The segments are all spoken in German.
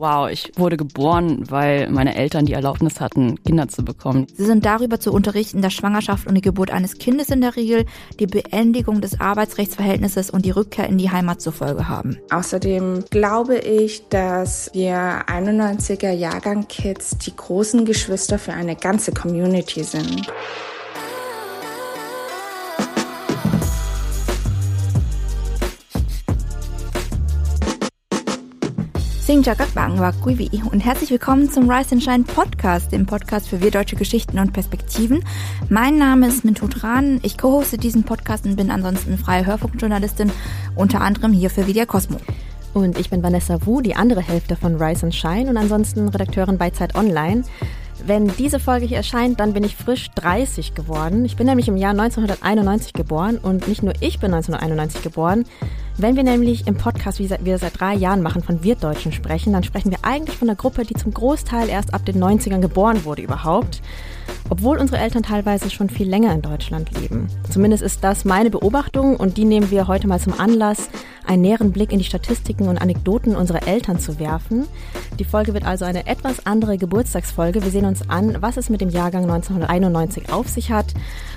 Wow, ich wurde geboren, weil meine Eltern die Erlaubnis hatten, Kinder zu bekommen. Sie sind darüber zu unterrichten, dass Schwangerschaft und die Geburt eines Kindes in der Regel die Beendigung des Arbeitsrechtsverhältnisses und die Rückkehr in die Heimat zur Folge haben. Außerdem glaube ich, dass wir 91er Jahrgang Kids die großen Geschwister für eine ganze Community sind. Xin chào các bạn và quý vị und herzlich willkommen zum Rise and Shine Podcast, dem Podcast für wir deutsche Geschichten und Perspektiven. Mein Name ist Mintu Tran, ich co-hoste diesen Podcast und bin ansonsten freie Hörfunkjournalistin, unter anderem hier für Media Cosmo. Und ich bin Vanessa Wu, die andere Hälfte von Rise and Shine und ansonsten Redakteurin bei Zeit Online. Wenn diese Folge hier erscheint, dann bin ich frisch 30 geworden. Ich bin nämlich im Jahr 1991 geboren und nicht nur ich bin 1991 geboren, wenn wir nämlich im Podcast, wie wir seit drei Jahren machen, von Wirtdeutschen sprechen, dann sprechen wir eigentlich von einer Gruppe, die zum Großteil erst ab den 90ern geboren wurde überhaupt. Obwohl unsere Eltern teilweise schon viel länger in Deutschland leben. Zumindest ist das meine Beobachtung und die nehmen wir heute mal zum Anlass, einen näheren Blick in die Statistiken und Anekdoten unserer Eltern zu werfen. Die Folge wird also eine etwas andere Geburtstagsfolge. Wir sehen uns an, was es mit dem Jahrgang 1991 auf sich hat,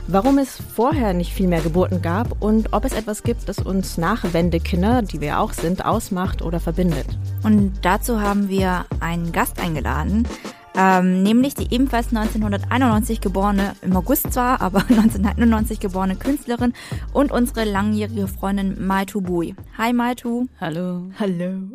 warum es vorher nicht viel mehr Geburten gab und ob es etwas gibt, das uns Nachwendekinder, die wir auch sind, ausmacht oder verbindet. Und dazu haben wir einen Gast eingeladen, ähm, nämlich die ebenfalls 1991 geborene, im August zwar, aber 1991 geborene Künstlerin und unsere langjährige Freundin Maitu Bui. Hi Maitu. Hallo. Hallo.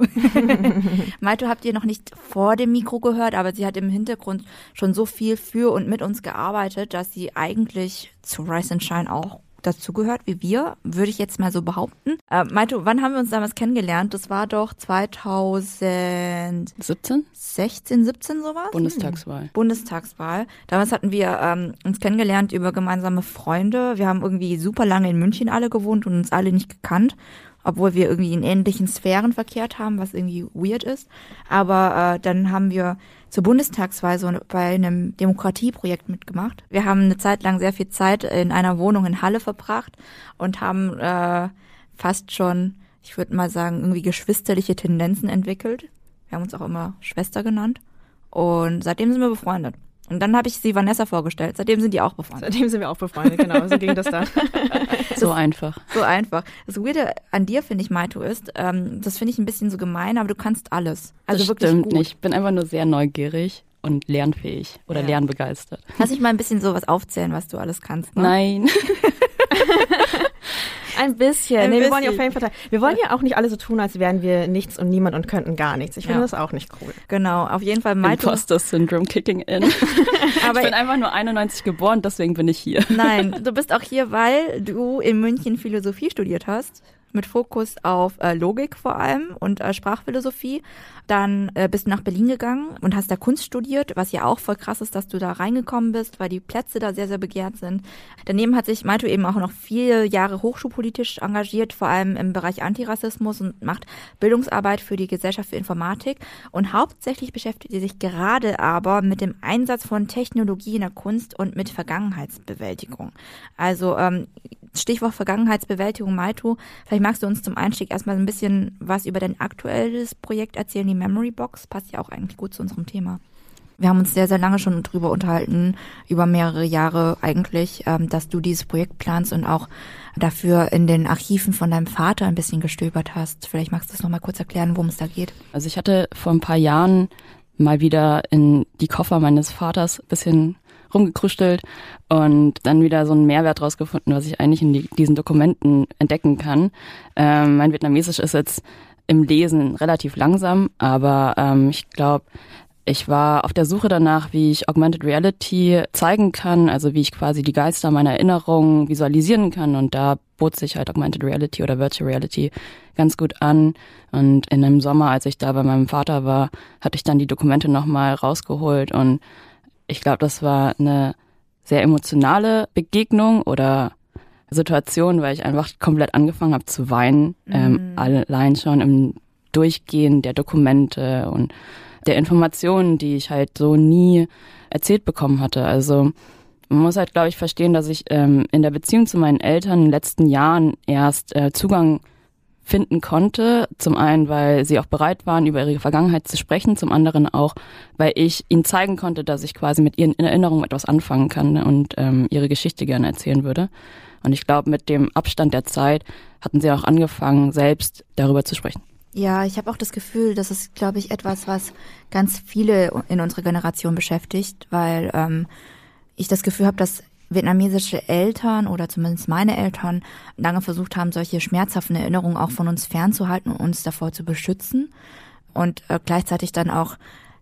Maitu habt ihr noch nicht vor dem Mikro gehört, aber sie hat im Hintergrund schon so viel für und mit uns gearbeitet, dass sie eigentlich zu Rise and Shine auch dazugehört wie wir, würde ich jetzt mal so behaupten. Äh, Maito, wann haben wir uns damals kennengelernt? Das war doch 2017? 16, 17 sowas? Bundestagswahl. Hm. Bundestagswahl. Damals hatten wir ähm, uns kennengelernt über gemeinsame Freunde. Wir haben irgendwie super lange in München alle gewohnt und uns alle nicht gekannt obwohl wir irgendwie in ähnlichen Sphären verkehrt haben, was irgendwie weird ist. Aber äh, dann haben wir zur Bundestagswahl so bei einem Demokratieprojekt mitgemacht. Wir haben eine Zeit lang sehr viel Zeit in einer Wohnung in Halle verbracht und haben äh, fast schon, ich würde mal sagen, irgendwie geschwisterliche Tendenzen entwickelt. Wir haben uns auch immer Schwester genannt. Und seitdem sind wir befreundet. Und dann habe ich sie Vanessa vorgestellt. Seitdem sind die auch befreundet. Seitdem sind wir auch befreundet, genau. So ging das dann. so einfach. So einfach. Das Weirde an dir, finde ich, Maito, ist, ähm, das finde ich ein bisschen so gemein, aber du kannst alles. Also das wirklich stimmt gut. nicht. Ich bin einfach nur sehr neugierig und lernfähig oder Ja. lernbegeistert. Lass ich mal ein bisschen sowas aufzählen, was du alles kannst. Ne? Nein. Ein bisschen. Ein nee, wir wollen ja auf jeden Fall. Wir wollen ja auch nicht alle so tun, als wären wir nichts und niemand und könnten gar nichts. Ich finde Ja. das auch nicht cool. Genau, auf jeden Fall Maito. Imposter Syndrome kicking in. Aber ich bin einfach nur 91 geboren, deswegen bin ich hier. Nein, du bist auch hier, weil du in München Philosophie studiert hast. Mit Fokus auf äh, Logik vor allem und äh, Sprachphilosophie. Dann äh, bist du nach Berlin gegangen und hast da Kunst studiert, was ja auch voll krass ist, dass du da reingekommen bist, weil die Plätze da sehr, sehr begehrt sind. Daneben hat sich Maito eben auch noch viele Jahre hochschulpolitisch engagiert, vor allem im Bereich Antirassismus und macht Bildungsarbeit für die Gesellschaft für Informatik. Und hauptsächlich beschäftigt sie sich gerade aber mit dem Einsatz von Technologie in der Kunst und mit Vergangenheitsbewältigung. Also ähm, Stichwort Vergangenheitsbewältigung, Maito. Vielleicht magst du uns zum Einstieg erstmal ein bisschen was über dein aktuelles Projekt erzählen, die Memory Box. Passt ja auch eigentlich gut zu unserem Thema. Wir haben uns sehr, sehr lange schon drüber unterhalten, über mehrere Jahre eigentlich, ähm, dass du dieses Projekt planst und auch dafür in den Archiven von deinem Vater ein bisschen gestöbert hast. Vielleicht magst du es nochmal kurz erklären, worum es da geht. Also ich hatte vor ein paar Jahren mal wieder in die Koffer meines Vaters ein bisschen rumgekrüstelt und dann wieder so einen Mehrwert rausgefunden, was ich eigentlich in die, diesen Dokumenten entdecken kann. Ähm, mein Vietnamesisch ist jetzt im Lesen relativ langsam, aber ähm, ich glaube, ich war auf der Suche danach, wie ich Augmented Reality zeigen kann, also wie ich quasi die Geister meiner Erinnerungen visualisieren kann. Und da bot sich halt Augmented Reality oder Virtual Reality ganz gut an. Und in einem Sommer, als ich da bei meinem Vater war, hatte ich dann die Dokumente nochmal rausgeholt. Und ich glaube, das war eine sehr emotionale Begegnung oder Situation, weil ich einfach komplett angefangen habe zu weinen. Ähm, allein schon im Durchgehen der Dokumente und der Informationen, die ich halt so nie erzählt bekommen hatte. Also man muss halt, glaube ich, verstehen, dass ich ähm, in der Beziehung zu meinen Eltern in den letzten Jahren erst äh, Zugang finden konnte. Zum einen, weil sie auch bereit waren, über ihre Vergangenheit zu sprechen, zum anderen auch, weil ich ihnen zeigen konnte, dass ich quasi mit ihren Erinnerungen etwas anfangen kann und ähm, ihre Geschichte gerne erzählen würde. Und ich glaube, mit dem Abstand der Zeit hatten sie auch angefangen, selbst darüber zu sprechen. Ja, ich habe auch das Gefühl, das ist, glaube ich, etwas, was ganz viele in unserer Generation beschäftigt, weil ähm, ich das Gefühl habe, dass vietnamesische Eltern oder zumindest meine Eltern lange versucht haben, solche schmerzhaften Erinnerungen auch von uns fernzuhalten und uns davor zu beschützen. Und äh, gleichzeitig dann auch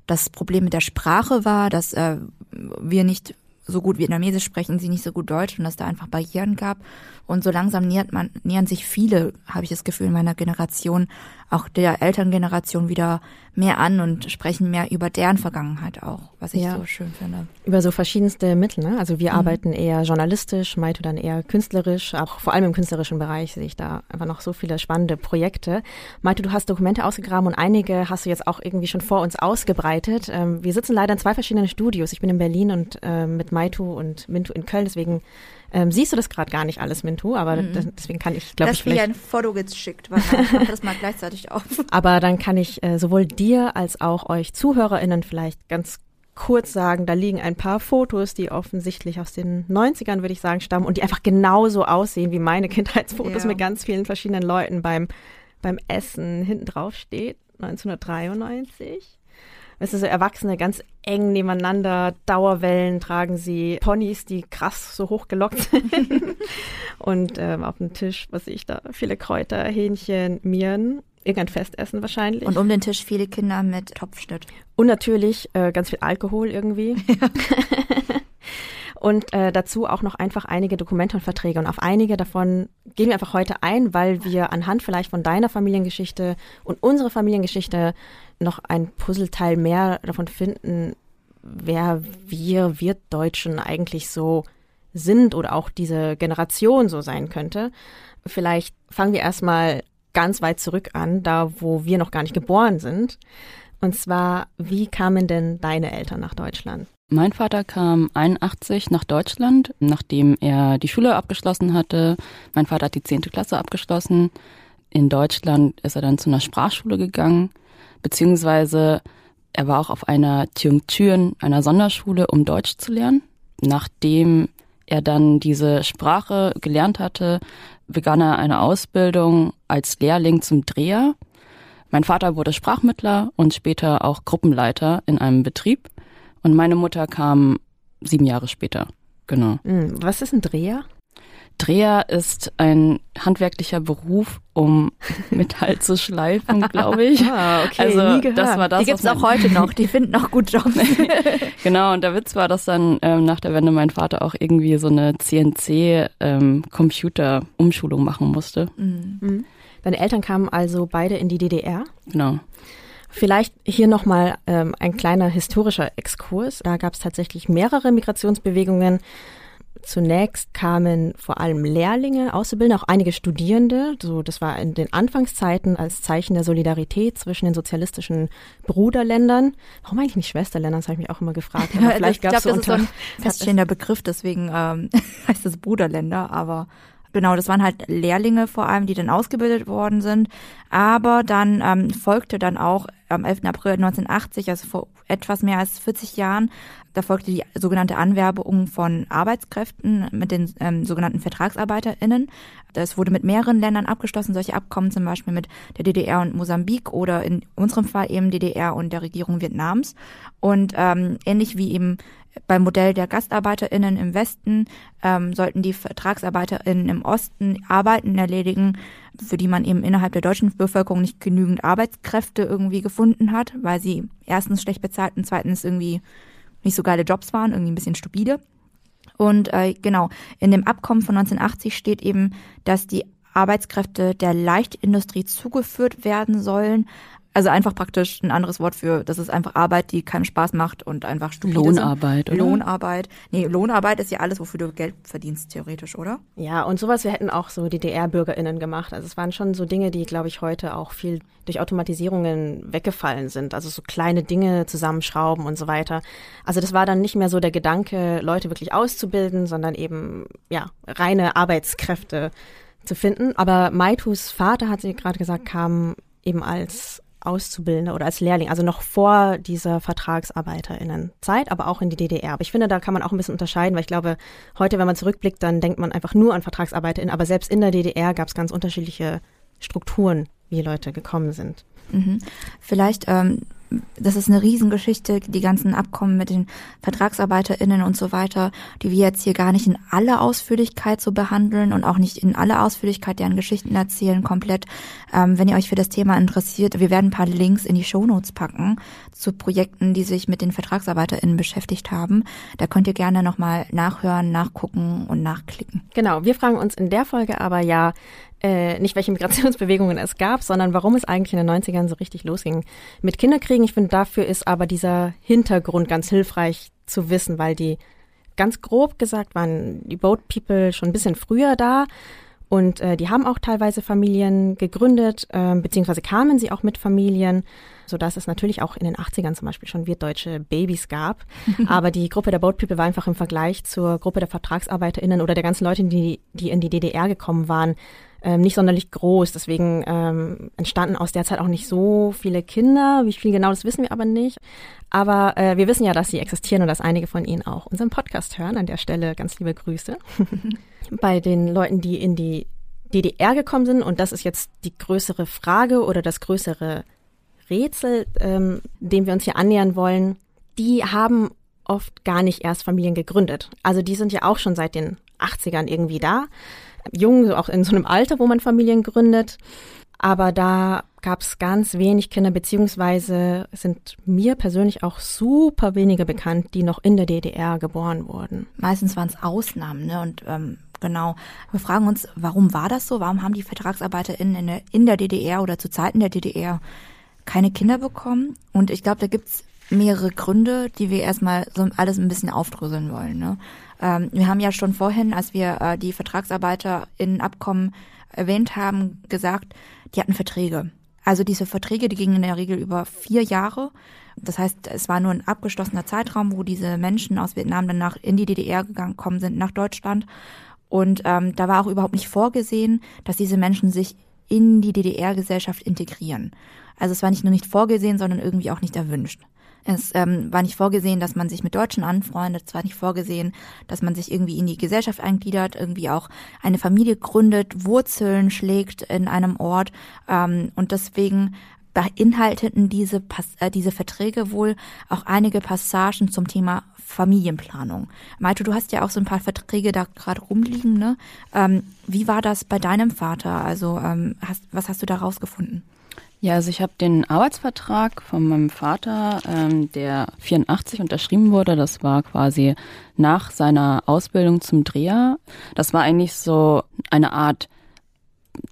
das Problem mit der Sprache war, dass äh, wir nicht so gut Vietnamesisch sprechen, sie nicht so gut Deutsch und dass da einfach Barrieren gab. Und so langsam nähert man, nähern sich viele, habe ich das Gefühl, in meiner Generation, auch der Elterngeneration wieder mehr an und sprechen mehr über deren Vergangenheit auch, was ich ja. so schön finde. Über so verschiedenste Mittel, ne? Also wir mhm. arbeiten eher journalistisch, Maito dann eher künstlerisch, auch vor allem im künstlerischen Bereich sehe ich da einfach noch so viele spannende Projekte. Maito, du hast Dokumente ausgegraben und einige hast du jetzt auch irgendwie schon vor uns ausgebreitet. Ähm, wir sitzen leider in zwei verschiedenen Studios. Ich bin in Berlin und äh, mit Maito und Mintu in Köln, deswegen ähm, siehst du das gerade gar nicht alles, Mintu, aber mhm. das, deswegen kann ich, glaube ich, vielleicht... Ein Foto geschickt, weil ich das mal gleichzeitig auf. Aber dann kann ich äh, sowohl dir als auch euch ZuhörerInnen vielleicht ganz kurz sagen, da liegen ein paar Fotos, die offensichtlich aus den 90ern, würde ich sagen, stammen und die einfach genauso aussehen wie meine Kindheitsfotos ja. mit ganz vielen verschiedenen Leuten beim, beim Essen. Hinten drauf steht 1993. Es ist so Erwachsene ganz eng nebeneinander, Dauerwellen tragen sie, Ponys, die krass so hoch gelockt sind. und ähm, auf dem Tisch, was sehe ich da? Viele Kräuter, Hähnchen, Mieren, irgendein Festessen wahrscheinlich. Und um den Tisch viele Kinder mit Topfschnitt. Und natürlich äh, ganz viel Alkohol irgendwie. Ja. und äh, dazu auch noch einfach einige Dokumente und Verträge. Und auf einige davon gehen wir einfach heute ein, weil wir anhand vielleicht von deiner Familiengeschichte und unserer Familiengeschichte noch ein Puzzleteil mehr davon finden, wer wir, wir Deutschen eigentlich so sind oder auch diese Generation so sein könnte. Vielleicht fangen wir erstmal ganz weit zurück an, da wo wir noch gar nicht geboren sind. Und zwar, wie kamen denn deine Eltern nach Deutschland? Mein Vater kam 81 nach Deutschland, nachdem er die Schule abgeschlossen hatte. Mein Vater hat die zehnte Klasse abgeschlossen. In Deutschland ist er dann zu einer Sprachschule gegangen, beziehungsweise er war auch auf einer Tiungtüren, einer Sonderschule, um Deutsch zu lernen. Nachdem er dann diese Sprache gelernt hatte, begann er eine Ausbildung als Lehrling zum Dreher. Mein Vater wurde Sprachmittler und später auch Gruppenleiter in einem Betrieb. Und meine Mutter kam sieben Jahre später. Genau. Hm, was ist ein Dreher? Dreher ist ein handwerklicher Beruf, um Metall zu schleifen, glaube ich. Ah, okay, also nie gehört. das war das. Die gibt's auch heute noch. Die finden auch gut Jobs. genau. Und der Witz war, dass dann ähm, nach der Wende mein Vater auch irgendwie so eine CNC-Computer-Umschulung ähm, machen musste. Mhm. mhm. Deine Eltern kamen also beide in die DDR. Genau. Vielleicht hier nochmal ähm, ein kleiner historischer Exkurs. Da gab es tatsächlich mehrere Migrationsbewegungen. Zunächst kamen vor allem Lehrlinge, Auszubildende, auch einige Studierende. So, das war in den Anfangszeiten als Zeichen der Solidarität zwischen den sozialistischen Bruderländern. Warum eigentlich nicht Schwesterländern? Das habe ich mich auch immer gefragt. Aber vielleicht gab es so das ist so ein feststehender Begriff, deswegen ähm, heißt es Bruderländer. Aber Genau, das waren halt Lehrlinge vor allem, die dann ausgebildet worden sind. Aber dann ähm, folgte dann auch am 11. April 1980, also vor etwas mehr als 40 Jahren, da folgte die sogenannte Anwerbung von Arbeitskräften mit den ähm, sogenannten VertragsarbeiterInnen. Das wurde mit mehreren Ländern abgeschlossen, solche Abkommen zum Beispiel mit der DDR und Mosambik oder in unserem Fall eben DDR und der Regierung Vietnams. Und ähm, ähnlich wie eben beim Modell der GastarbeiterInnen im Westen ähm, sollten die VertragsarbeiterInnen im Osten Arbeiten erledigen, für die man eben innerhalb der deutschen Bevölkerung nicht genügend Arbeitskräfte irgendwie gefunden hat, weil sie erstens schlecht bezahlt und zweitens irgendwie nicht so geile Jobs waren, irgendwie ein bisschen stupide. Und äh, genau, in dem Abkommen von 1980 steht eben, dass die Arbeitskräfte der Leichtindustrie zugeführt werden sollen, also einfach praktisch ein anderes Wort für, das ist einfach Arbeit, die keinen Spaß macht und einfach stupide Lohnarbeit, oder? Lohnarbeit. Nee, Lohnarbeit ist ja alles, wofür du Geld verdienst, theoretisch, oder? Ja, und sowas wir hätten auch so DDR-BürgerInnen gemacht. Also es waren schon so Dinge, die, glaube ich, heute auch viel durch Automatisierungen weggefallen sind. Also so kleine Dinge zusammenschrauben und so weiter. Also das war dann nicht mehr so der Gedanke, Leute wirklich auszubilden, sondern eben, ja, reine Arbeitskräfte zu finden. Aber Maitus Vater, hat sie gerade gesagt, kam eben als Auszubildender oder als Lehrling, also noch vor dieser VertragsarbeiterInnenzeit, aber auch in die DDR. Aber ich finde, da kann man auch ein bisschen unterscheiden, weil ich glaube, heute, wenn man zurückblickt, dann denkt man einfach nur an VertragsarbeiterInnen, aber selbst in der DDR gab es ganz unterschiedliche Strukturen, wie Leute gekommen sind. Mhm. Vielleicht ähm, das ist eine Riesengeschichte, die ganzen Abkommen mit den VertragsarbeiterInnen und so weiter, die wir jetzt hier gar nicht in aller Ausführlichkeit so behandeln und auch nicht in aller Ausführlichkeit deren Geschichten erzählen komplett. Ähm, wenn ihr euch für das Thema interessiert, wir werden ein paar Links in die Shownotes packen zu Projekten, die sich mit den VertragsarbeiterInnen beschäftigt haben. Da könnt ihr gerne nochmal nachhören, nachgucken und nachklicken. Genau, wir fragen uns in der Folge aber ja, äh, nicht welche Migrationsbewegungen es gab, sondern warum es eigentlich in den 90ern so richtig losging mit Kinderkriegen. Ich finde, dafür ist aber dieser Hintergrund ganz hilfreich zu wissen, weil die ganz grob gesagt waren die Boat People schon ein bisschen früher da und äh, die haben auch teilweise Familien gegründet, äh, beziehungsweise kamen sie auch mit Familien, so dass es natürlich auch in den 80ern zum Beispiel schon wirtdeutsche Babys gab. Aber die Gruppe der Boat People war einfach im Vergleich zur Gruppe der VertragsarbeiterInnen oder der ganzen Leute, die, die in die DDR gekommen waren, ähm, nicht sonderlich groß. Deswegen ähm, entstanden aus der Zeit auch nicht so viele Kinder. Wie viel genau, das wissen wir aber nicht. Aber äh, wir wissen ja, dass sie existieren und dass einige von ihnen auch unseren Podcast hören. An der Stelle ganz liebe Grüße. Bei den Leuten, die in die DDR gekommen sind, und das ist jetzt die größere Frage oder das größere Rätsel, ähm, dem wir uns hier annähern wollen, die haben oft gar nicht erst Familien gegründet. Also die sind ja auch schon seit den 80ern irgendwie da jung, auch in so einem Alter, wo man Familien gründet. Aber da gab es ganz wenig Kinder, beziehungsweise sind mir persönlich auch super wenige bekannt, die noch in der DDR geboren wurden. Meistens waren es Ausnahmen, ne? Und ähm, genau, wir fragen uns, warum war das so? Warum haben die VertragsarbeiterInnen in der, in der DDR oder zu Zeiten der DDR keine Kinder bekommen? Und ich glaube, da gibt's mehrere Gründe, die wir erstmal so alles ein bisschen aufdröseln wollen. Ne? Ähm, wir haben ja schon vorhin, als wir äh, die Vertragsarbeiter in Abkommen erwähnt haben, gesagt, die hatten Verträge. Also diese Verträge, die gingen in der Regel über vier Jahre. Das heißt, es war nur ein abgeschlossener Zeitraum, wo diese Menschen aus Vietnam dann nach in die DDR gekommen sind, nach Deutschland. Und ähm, da war auch überhaupt nicht vorgesehen, dass diese Menschen sich in die DDR-Gesellschaft integrieren. Also es war nicht nur nicht vorgesehen, sondern irgendwie auch nicht erwünscht. Es ähm, war nicht vorgesehen, dass man sich mit Deutschen anfreundet. Es war nicht vorgesehen, dass man sich irgendwie in die Gesellschaft eingliedert, irgendwie auch eine Familie gründet, Wurzeln schlägt in einem Ort. Ähm, und deswegen beinhalteten diese, äh, diese Verträge wohl auch einige Passagen zum Thema Familienplanung. Maito, du hast ja auch so ein paar Verträge da gerade rumliegen. Ne? Ähm, wie war das bei deinem Vater? Also ähm, hast, was hast du da rausgefunden? Ja, also ich habe den Arbeitsvertrag von meinem Vater, ähm, der 84 unterschrieben wurde. Das war quasi nach seiner Ausbildung zum Dreher. Das war eigentlich so eine Art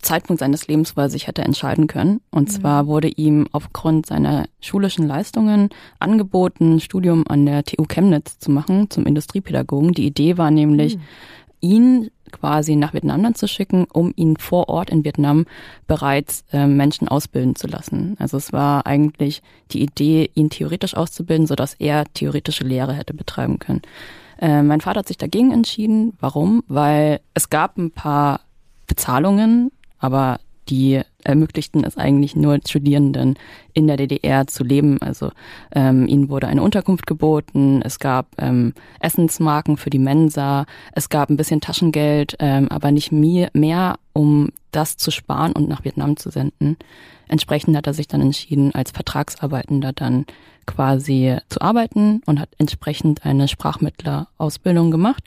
Zeitpunkt seines Lebens, wo er sich hätte entscheiden können. Und mhm. zwar wurde ihm aufgrund seiner schulischen Leistungen angeboten, Studium an der TU Chemnitz zu machen zum Industriepädagogen. Die Idee war nämlich, mhm. ihn quasi nach Vietnam dann zu schicken, um ihn vor Ort in Vietnam bereits äh, Menschen ausbilden zu lassen. Also es war eigentlich die Idee, ihn theoretisch auszubilden, sodass er theoretische Lehre hätte betreiben können. Äh, mein Vater hat sich dagegen entschieden. Warum? Weil es gab ein paar Bezahlungen, aber die ermöglichten es eigentlich nur Studierenden in der DDR zu leben. Also ähm, ihnen wurde eine Unterkunft geboten, es gab ähm, Essensmarken für die Mensa, es gab ein bisschen Taschengeld, ähm, aber nicht mehr, um das zu sparen und nach Vietnam zu senden. Entsprechend hat er sich dann entschieden, als Vertragsarbeitender dann quasi zu arbeiten und hat entsprechend eine Sprachmittlerausbildung gemacht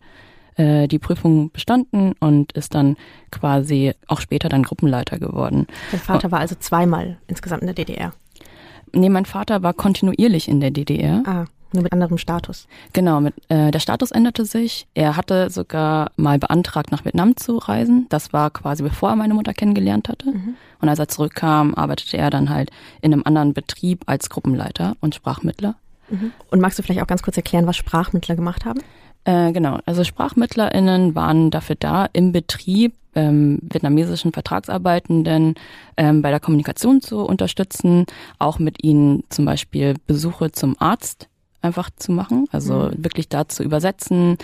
äh, die Prüfung bestanden und ist dann quasi auch später dann Gruppenleiter geworden. Dein Vater war also zweimal insgesamt in der DDR? Nee, mein Vater war kontinuierlich in der DDR. Ah. Nur mit anderem Status. Genau, mit, äh, der Status änderte sich. Er hatte sogar mal beantragt, nach Vietnam zu reisen. Das war quasi bevor er meine Mutter kennengelernt hatte. Mhm. Und als er zurückkam, arbeitete er dann halt in einem anderen Betrieb als Gruppenleiter und Sprachmittler. Mhm. Und magst du vielleicht auch ganz kurz erklären, was Sprachmittler gemacht haben? Äh, genau, also SprachmittlerInnen waren dafür da, im Betrieb ähm, vietnamesischen Vertragsarbeitenden ähm, bei der Kommunikation zu unterstützen, auch mit ihnen zum Beispiel Besuche zum Arzt einfach zu machen, also mhm. wirklich da zu übersetzen,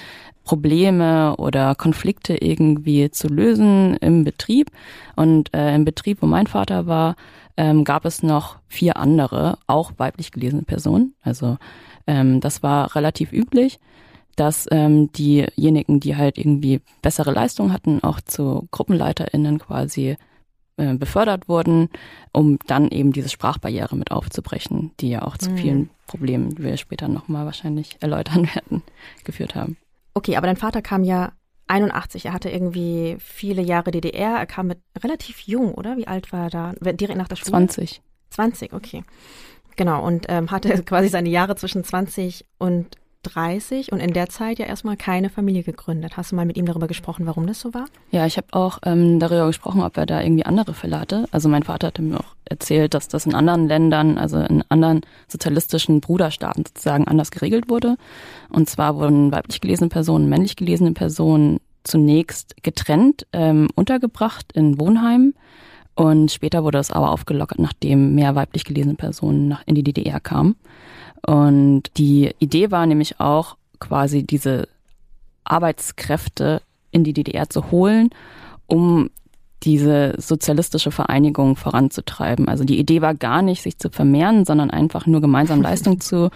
Probleme oder Konflikte irgendwie zu lösen im Betrieb. Und äh, im Betrieb, wo mein Vater war, ähm, gab es noch vier andere, auch weiblich gelesene Personen. Also ähm, das war relativ üblich, dass ähm, diejenigen, die halt irgendwie bessere Leistung hatten, auch zu GruppenleiterInnen quasi äh, befördert wurden, um dann eben diese Sprachbarriere mit aufzubrechen, die ja auch zu mhm. vielen Problemen, die wir später nochmal wahrscheinlich erläutern werden, geführt haben. Okay, aber dein Vater kam ja 81. Er hatte irgendwie viele Jahre DDR. Er kam mit relativ jung, oder? Wie alt war er da? Direkt nach der Schule? 20. 20, okay. Genau, und ähm, hatte quasi seine Jahre zwischen 20 und 30 und in der Zeit ja erstmal keine Familie gegründet. Hast du mal mit ihm darüber gesprochen, warum das so war? Ja, ich habe auch ähm, darüber gesprochen, ob er da irgendwie andere Fälle hatte. Also mein Vater hatte mir auch erzählt, dass das in anderen Ländern, also in anderen sozialistischen Bruderstaaten sozusagen anders geregelt wurde. Und zwar wurden weiblich gelesene Personen, männlich gelesene Personen zunächst getrennt ähm, untergebracht in Wohnheimen. Und später wurde das aber aufgelockert, nachdem mehr weiblich gelesene Personen in die DDR kamen. Und die Idee war nämlich auch quasi diese Arbeitskräfte in die DDR zu holen, um diese sozialistische Vereinigung voranzutreiben. Also die Idee war gar nicht, sich zu vermehren, sondern einfach nur gemeinsam Leistung zu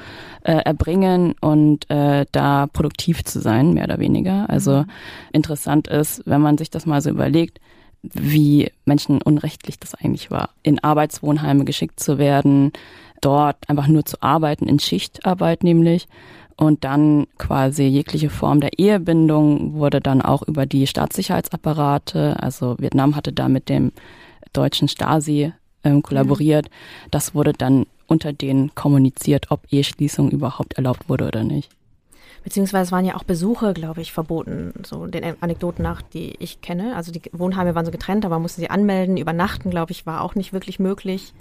äh, erbringen und äh, da produktiv zu sein, mehr oder weniger. Also mhm. interessant ist, wenn man sich das mal so überlegt, wie menschenunrechtlich das eigentlich war, in Arbeitswohnheime geschickt zu werden, dort einfach nur zu arbeiten, in Schichtarbeit nämlich. Und dann quasi jegliche Form der Ehebindung wurde dann auch über die Staatssicherheitsapparate, also Vietnam hatte da mit dem deutschen Stasi ähm, kollaboriert. Mhm. Das wurde dann unter denen kommuniziert, ob Eheschließung überhaupt erlaubt wurde oder nicht. Beziehungsweise waren ja auch Besuche, glaube ich, verboten, so den Anekdoten nach, die ich kenne. Also die Wohnheime waren so getrennt, aber man musste sie anmelden. Übernachten, glaube ich, war auch nicht wirklich möglich.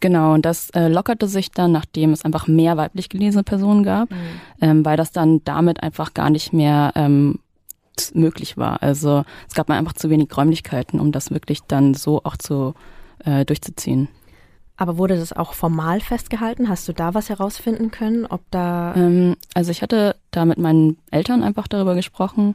Genau, und das äh, lockerte sich dann, nachdem es einfach mehr weiblich gelesene Personen gab, mhm. ähm, weil das dann damit einfach gar nicht mehr ähm, möglich war. Also es gab mal einfach zu wenig Räumlichkeiten, um das wirklich dann so auch zu äh, durchzuziehen. Aber wurde das auch formal festgehalten? Hast du da was herausfinden können, ob da? Ähm, also ich hatte da mit meinen Eltern einfach darüber gesprochen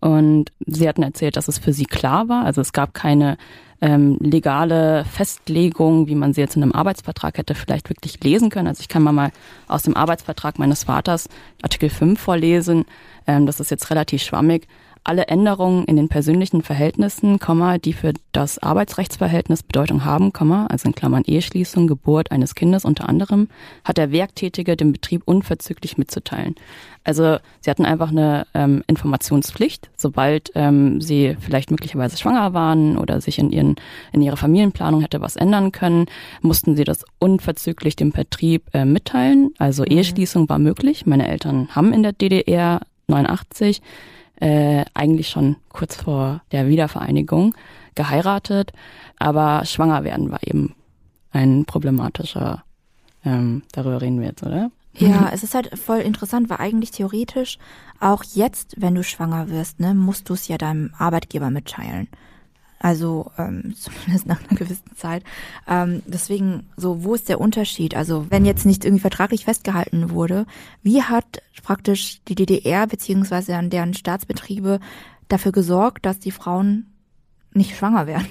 und sie hatten erzählt, dass es für sie klar war. Also es gab keine ähm, legale Festlegung, wie man sie jetzt in einem Arbeitsvertrag hätte vielleicht wirklich lesen können. Also ich kann mal, mal aus dem Arbeitsvertrag meines Vaters Artikel 5 vorlesen. Ähm, das ist jetzt relativ schwammig alle Änderungen in den persönlichen Verhältnissen, die für das Arbeitsrechtsverhältnis Bedeutung haben, also in Klammern Eheschließung, Geburt eines Kindes unter anderem, hat der Werktätige dem Betrieb unverzüglich mitzuteilen. Also sie hatten einfach eine ähm, Informationspflicht, sobald ähm, sie vielleicht möglicherweise schwanger waren oder sich in ihren in ihrer Familienplanung hätte was ändern können, mussten sie das unverzüglich dem Betrieb äh, mitteilen. Also mhm. Eheschließung war möglich. Meine Eltern haben in der DDR 89 äh, eigentlich schon kurz vor der Wiedervereinigung geheiratet, aber schwanger werden war eben ein problematischer, ähm, darüber reden wir jetzt, oder? Ja, es ist halt voll interessant, weil eigentlich theoretisch auch jetzt, wenn du schwanger wirst, ne, musst du es ja deinem Arbeitgeber mitteilen. Also ähm, zumindest nach einer gewissen Zeit. Ähm, deswegen, so, wo ist der Unterschied? Also wenn jetzt nicht irgendwie vertraglich festgehalten wurde, wie hat praktisch die DDR beziehungsweise an deren Staatsbetriebe dafür gesorgt, dass die Frauen nicht schwanger werden?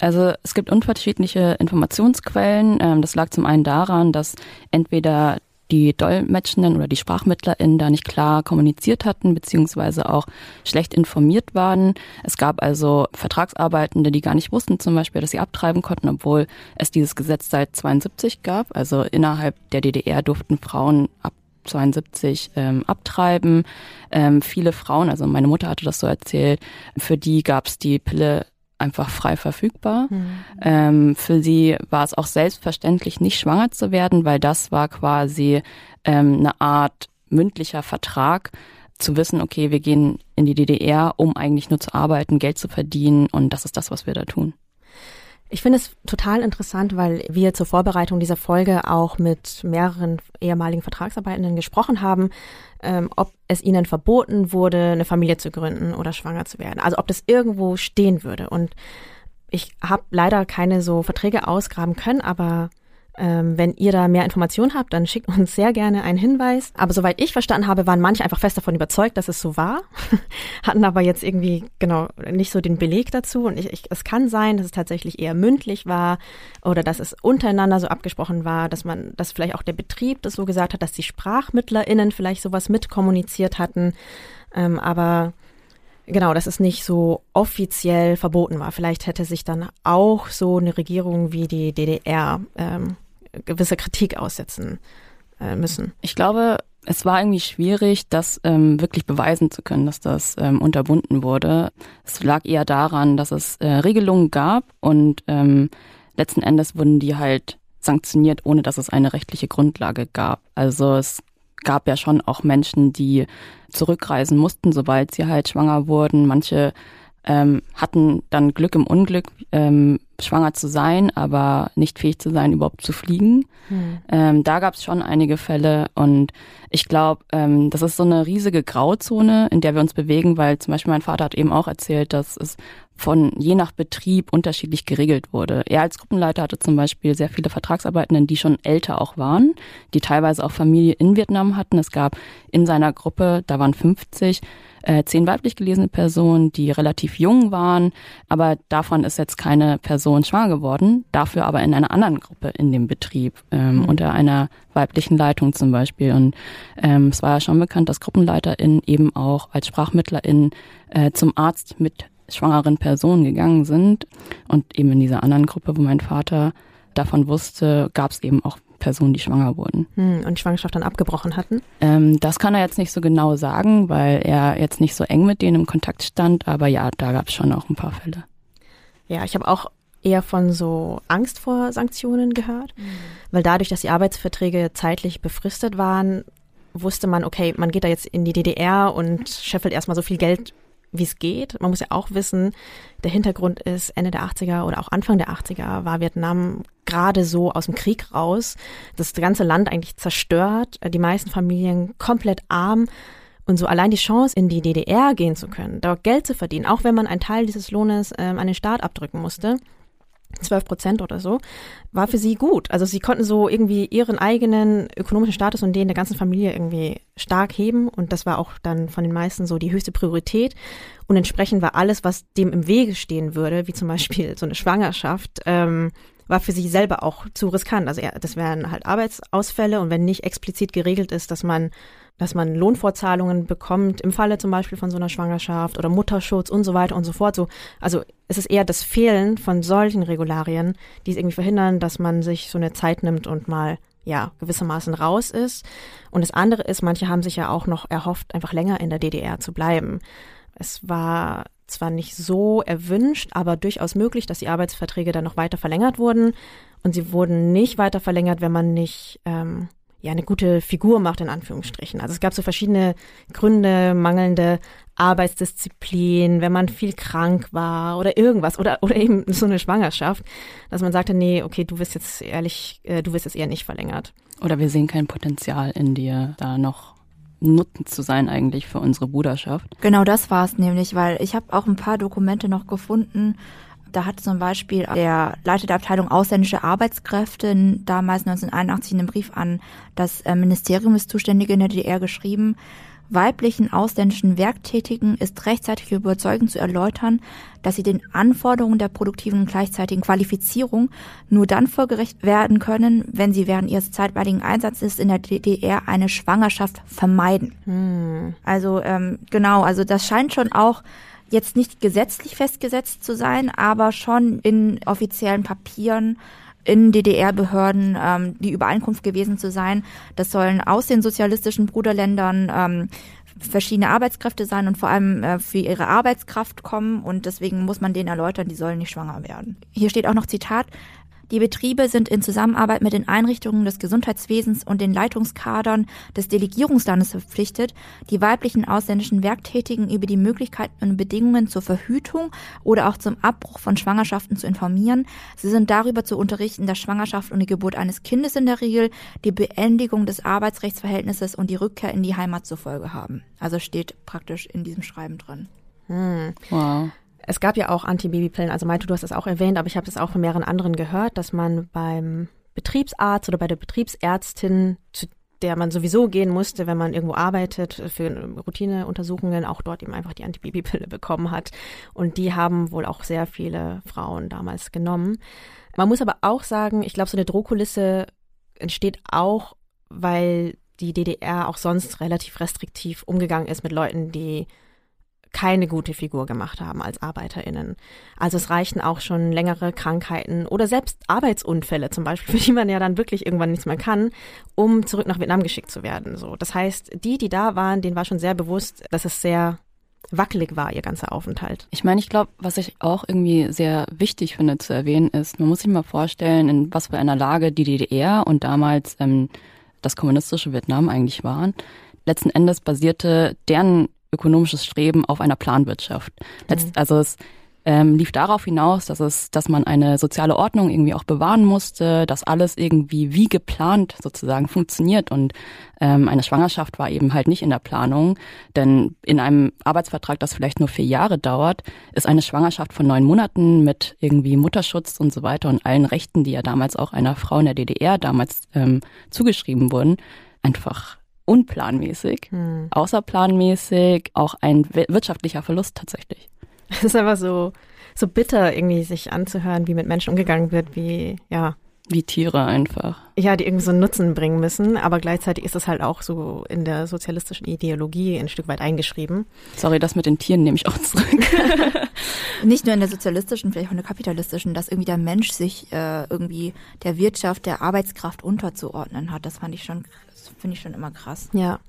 Also es gibt unterschiedliche Informationsquellen. Ähm, das lag zum einen daran, dass entweder die Dolmetschenden oder die SprachmittlerInnen da nicht klar kommuniziert hatten, beziehungsweise auch schlecht informiert waren. Es gab also Vertragsarbeitende, die gar nicht wussten zum Beispiel, dass sie abtreiben konnten, obwohl es dieses Gesetz seit 72 gab. Also innerhalb der DDR durften Frauen ab 72 ähm, abtreiben. Ähm, viele Frauen, also meine Mutter hatte das so erzählt, für die gab es die Pille einfach frei verfügbar. Mhm. Ähm, für sie war es auch selbstverständlich, nicht schwanger zu werden, weil das war quasi ähm, eine Art mündlicher Vertrag, zu wissen, okay, wir gehen in die DDR, um eigentlich nur zu arbeiten, Geld zu verdienen und das ist das, was wir da tun. Ich finde es total interessant, weil wir zur Vorbereitung dieser Folge auch mit mehreren ehemaligen Vertragsarbeitenden gesprochen haben, ähm, ob es ihnen verboten wurde, eine Familie zu gründen oder schwanger zu werden. Also ob das irgendwo stehen würde. Und ich habe leider keine so Verträge ausgraben können, aber Ähm, wenn ihr da mehr Informationen habt, dann schickt uns sehr gerne einen Hinweis. Aber soweit ich verstanden habe, waren manche einfach fest davon überzeugt, dass es so war, hatten aber jetzt irgendwie genau nicht so den Beleg dazu. Und ich, ich, es kann sein, dass es tatsächlich eher mündlich war oder dass es untereinander so abgesprochen war, dass man, dass vielleicht auch der Betrieb das so gesagt hat, dass die SprachmittlerInnen vielleicht sowas mitkommuniziert hatten. Ähm, aber Genau, dass es nicht so offiziell verboten war. Vielleicht hätte sich dann auch so eine Regierung wie die DDR ähm, gewisse Kritik aussetzen äh, müssen. Ich glaube, es war irgendwie schwierig, das ähm, wirklich beweisen zu können, dass das ähm, unterbunden wurde. Es lag eher daran, dass es äh, Regelungen gab und ähm, letzten Endes wurden die halt sanktioniert, ohne dass es eine rechtliche Grundlage gab. Also es gab ja schon auch Menschen, die zurückreisen mussten, sobald sie halt schwanger wurden. Manche ähm, hatten dann Glück im Unglück, ähm, schwanger zu sein, aber nicht fähig zu sein, überhaupt zu fliegen. Mhm. Ähm, da gab es schon einige Fälle und ich glaube, ähm, das ist so eine riesige Grauzone, in der wir uns bewegen, weil zum Beispiel mein Vater hat eben auch erzählt, dass es von je nach Betrieb unterschiedlich geregelt wurde. Er als Gruppenleiter hatte zum Beispiel sehr viele Vertragsarbeitenden, die schon älter auch waren, die teilweise auch Familie in Vietnam hatten. Es gab in seiner Gruppe, da waren 50, äh, zehn weiblich gelesene Personen, die relativ jung waren, aber davon ist jetzt keine Person schwanger geworden, dafür aber in einer anderen Gruppe in dem Betrieb, ähm, mhm. unter einer weiblichen Leitung zum Beispiel. Und ähm, es war ja schon bekannt, dass GruppenleiterInnen eben auch als SprachmittlerInnen äh, zum Arzt mit schwangeren Personen gegangen sind. Und eben in dieser anderen Gruppe, wo mein Vater davon wusste, gab es eben auch Personen, die schwanger wurden. Hm, und die Schwangerschaft dann abgebrochen hatten? Ähm, das kann er jetzt nicht so genau sagen, weil er jetzt nicht so eng mit denen im Kontakt stand. Aber ja, da gab es schon auch ein paar Fälle. Ja, ich habe auch eher von so Angst vor Sanktionen gehört, mhm. weil dadurch, dass die Arbeitsverträge zeitlich befristet waren, wusste man, okay, man geht da jetzt in die DDR und scheffelt erstmal so viel Geld wie es geht. Man muss ja auch wissen, der Hintergrund ist, Ende der 80er oder auch Anfang der 80er war Vietnam gerade so aus dem Krieg raus. Das ganze Land eigentlich zerstört, die meisten Familien komplett arm. Und so allein die Chance, in die DDR gehen zu können, dort Geld zu verdienen, auch wenn man einen Teil dieses Lohnes ähm, an den Staat abdrücken musste, 12 Prozent oder so, war für sie gut. Also sie konnten so irgendwie ihren eigenen ökonomischen Status und den der ganzen Familie irgendwie stark heben und das war auch dann von den meisten so die höchste Priorität. Und entsprechend war alles, was dem im Wege stehen würde, wie zum Beispiel so eine Schwangerschaft, ähm, war für sie selber auch zu riskant. Also das wären halt Arbeitsausfälle und wenn nicht explizit geregelt ist, dass man dass man Lohnfortzahlungen bekommt im Falle zum Beispiel von so einer Schwangerschaft oder Mutterschutz und so weiter und so fort. So, also es ist eher das Fehlen von solchen Regularien, die es irgendwie verhindern, dass man sich so eine Zeit nimmt und mal ja gewissermaßen raus ist. Und das andere ist, manche haben sich ja auch noch erhofft, einfach länger in der DDR zu bleiben. Es war zwar nicht so erwünscht, aber durchaus möglich, dass die Arbeitsverträge dann noch weiter verlängert wurden. Und sie wurden nicht weiter verlängert, wenn man nicht ähm, ja eine gute Figur macht in Anführungsstrichen. Also es gab so verschiedene Gründe, mangelnde Arbeitsdisziplin, wenn man viel krank war oder irgendwas oder oder eben so eine Schwangerschaft, dass man sagte, nee, okay, du wirst jetzt ehrlich, äh, du wirst jetzt eher nicht verlängert. Oder wir sehen kein Potenzial in dir, da noch nutzend zu sein eigentlich für unsere Bruderschaft. Genau das war es nämlich, weil ich habe auch ein paar Dokumente noch gefunden, da hat zum Beispiel der Leiter der Abteilung ausländische Arbeitskräfte damals 1981 in einem Brief an das äh, Ministerium des Zuständigen in der DDR geschrieben, weiblichen ausländischen Werktätigen ist rechtzeitig überzeugend zu erläutern, dass sie den Anforderungen der produktiven und gleichzeitigen Qualifizierung nur dann vorgerecht werden können, wenn sie während ihres zeitweiligen Einsatzes in der DDR eine Schwangerschaft vermeiden. Hm. Also ähm, genau, also das scheint schon auch jetzt nicht gesetzlich festgesetzt zu sein, aber schon in offiziellen Papieren in DDR-Behörden ähm, die Übereinkunft gewesen zu sein. Das sollen aus den sozialistischen Bruderländern ähm, verschiedene Arbeitskräfte sein und vor allem äh, für ihre Arbeitskraft kommen und deswegen muss man denen erläutern, die sollen nicht schwanger werden. Hier steht auch noch Zitat, die Betriebe sind in Zusammenarbeit mit den Einrichtungen des Gesundheitswesens und den Leitungskadern des Delegierungslandes verpflichtet, die weiblichen ausländischen Werktätigen über die Möglichkeiten und Bedingungen zur Verhütung oder auch zum Abbruch von Schwangerschaften zu informieren. Sie sind darüber zu unterrichten, dass Schwangerschaft und die Geburt eines Kindes in der Regel die Beendigung des Arbeitsrechtsverhältnisses und die Rückkehr in die Heimat zur Folge haben. Also steht praktisch in diesem Schreiben drin. Hm. Wow. Es gab ja auch Antibabypillen, also Maite, du hast das auch erwähnt, aber ich habe das auch von mehreren anderen gehört, dass man beim Betriebsarzt oder bei der Betriebsärztin, zu der man sowieso gehen musste, wenn man irgendwo arbeitet, für Routineuntersuchungen, auch dort eben einfach die Antibabypille bekommen hat. Und die haben wohl auch sehr viele Frauen damals genommen. Man muss aber auch sagen, ich glaube, so eine Drohkulisse entsteht auch, weil die DDR auch sonst relativ restriktiv umgegangen ist mit Leuten, die keine gute Figur gemacht haben als ArbeiterInnen. Also es reichten auch schon längere Krankheiten oder selbst Arbeitsunfälle zum Beispiel, für die man ja dann wirklich irgendwann nichts mehr kann, um zurück nach Vietnam geschickt zu werden. So, das heißt, die, die da waren, denen war schon sehr bewusst, dass es sehr wackelig war, ihr ganzer Aufenthalt. Ich meine, ich glaube, was ich auch irgendwie sehr wichtig finde zu erwähnen, ist, man muss sich mal vorstellen, in was für einer Lage die DDR und damals ähm, das kommunistische Vietnam eigentlich waren. Letzten Endes basierte deren ökonomisches Streben auf einer Planwirtschaft. Letzt, mhm. Also es ähm, lief darauf hinaus, dass es, dass man eine soziale Ordnung irgendwie auch bewahren musste, dass alles irgendwie wie geplant sozusagen funktioniert und ähm, eine Schwangerschaft war eben halt nicht in der Planung, denn in einem Arbeitsvertrag, das vielleicht nur vier Jahre dauert, ist eine Schwangerschaft von neun Monaten mit irgendwie Mutterschutz und so weiter und allen Rechten, die ja damals auch einer Frau in der DDR damals ähm, zugeschrieben wurden, einfach unplanmäßig, hm. außerplanmäßig, auch ein wirtschaftlicher Verlust tatsächlich. Es ist einfach so, so bitter, irgendwie sich anzuhören, wie mit Menschen umgegangen wird, wie, ja. Wie Tiere einfach. Ja, die irgendwie so einen Nutzen bringen müssen, aber gleichzeitig ist es halt auch so in der sozialistischen Ideologie ein Stück weit eingeschrieben. Sorry, das mit den Tieren nehme ich auch zurück. Nicht nur in der sozialistischen, vielleicht auch in der kapitalistischen, dass irgendwie der Mensch sich äh, irgendwie der Wirtschaft, der Arbeitskraft unterzuordnen hat. Das fand ich schon finde ich schon immer krass. Ja,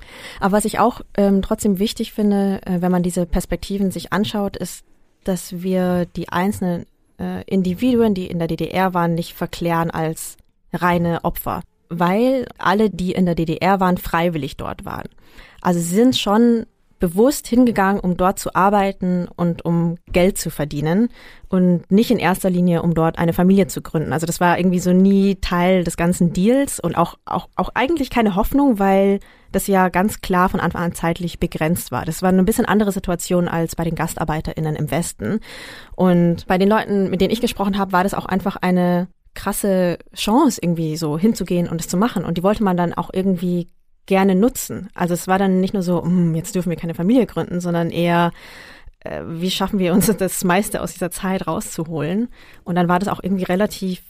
aber was ich auch ähm, trotzdem wichtig finde, äh, wenn man diese Perspektiven sich anschaut, ist, dass wir die einzelnen äh, Individuen, die in der DDR waren, nicht verklären als reine Opfer, weil alle, die in der DDR waren, freiwillig dort waren. Also sie sind schon bewusst hingegangen, um dort zu arbeiten und um Geld zu verdienen und nicht in erster Linie, um dort eine Familie zu gründen. Also das war irgendwie so nie Teil des ganzen Deals und auch, auch, auch eigentlich keine Hoffnung, weil das ja ganz klar von Anfang an zeitlich begrenzt war. Das war eine bisschen andere Situation als bei den GastarbeiterInnen im Westen. Und bei den Leuten, mit denen ich gesprochen habe, war das auch einfach eine krasse Chance, irgendwie so hinzugehen und es zu machen. Und die wollte man dann auch irgendwie gerne nutzen. Also es war dann nicht nur so, hm, jetzt dürfen wir keine Familie gründen, sondern eher, äh, wie schaffen wir uns das meiste aus dieser Zeit rauszuholen? Und dann war das auch irgendwie relativ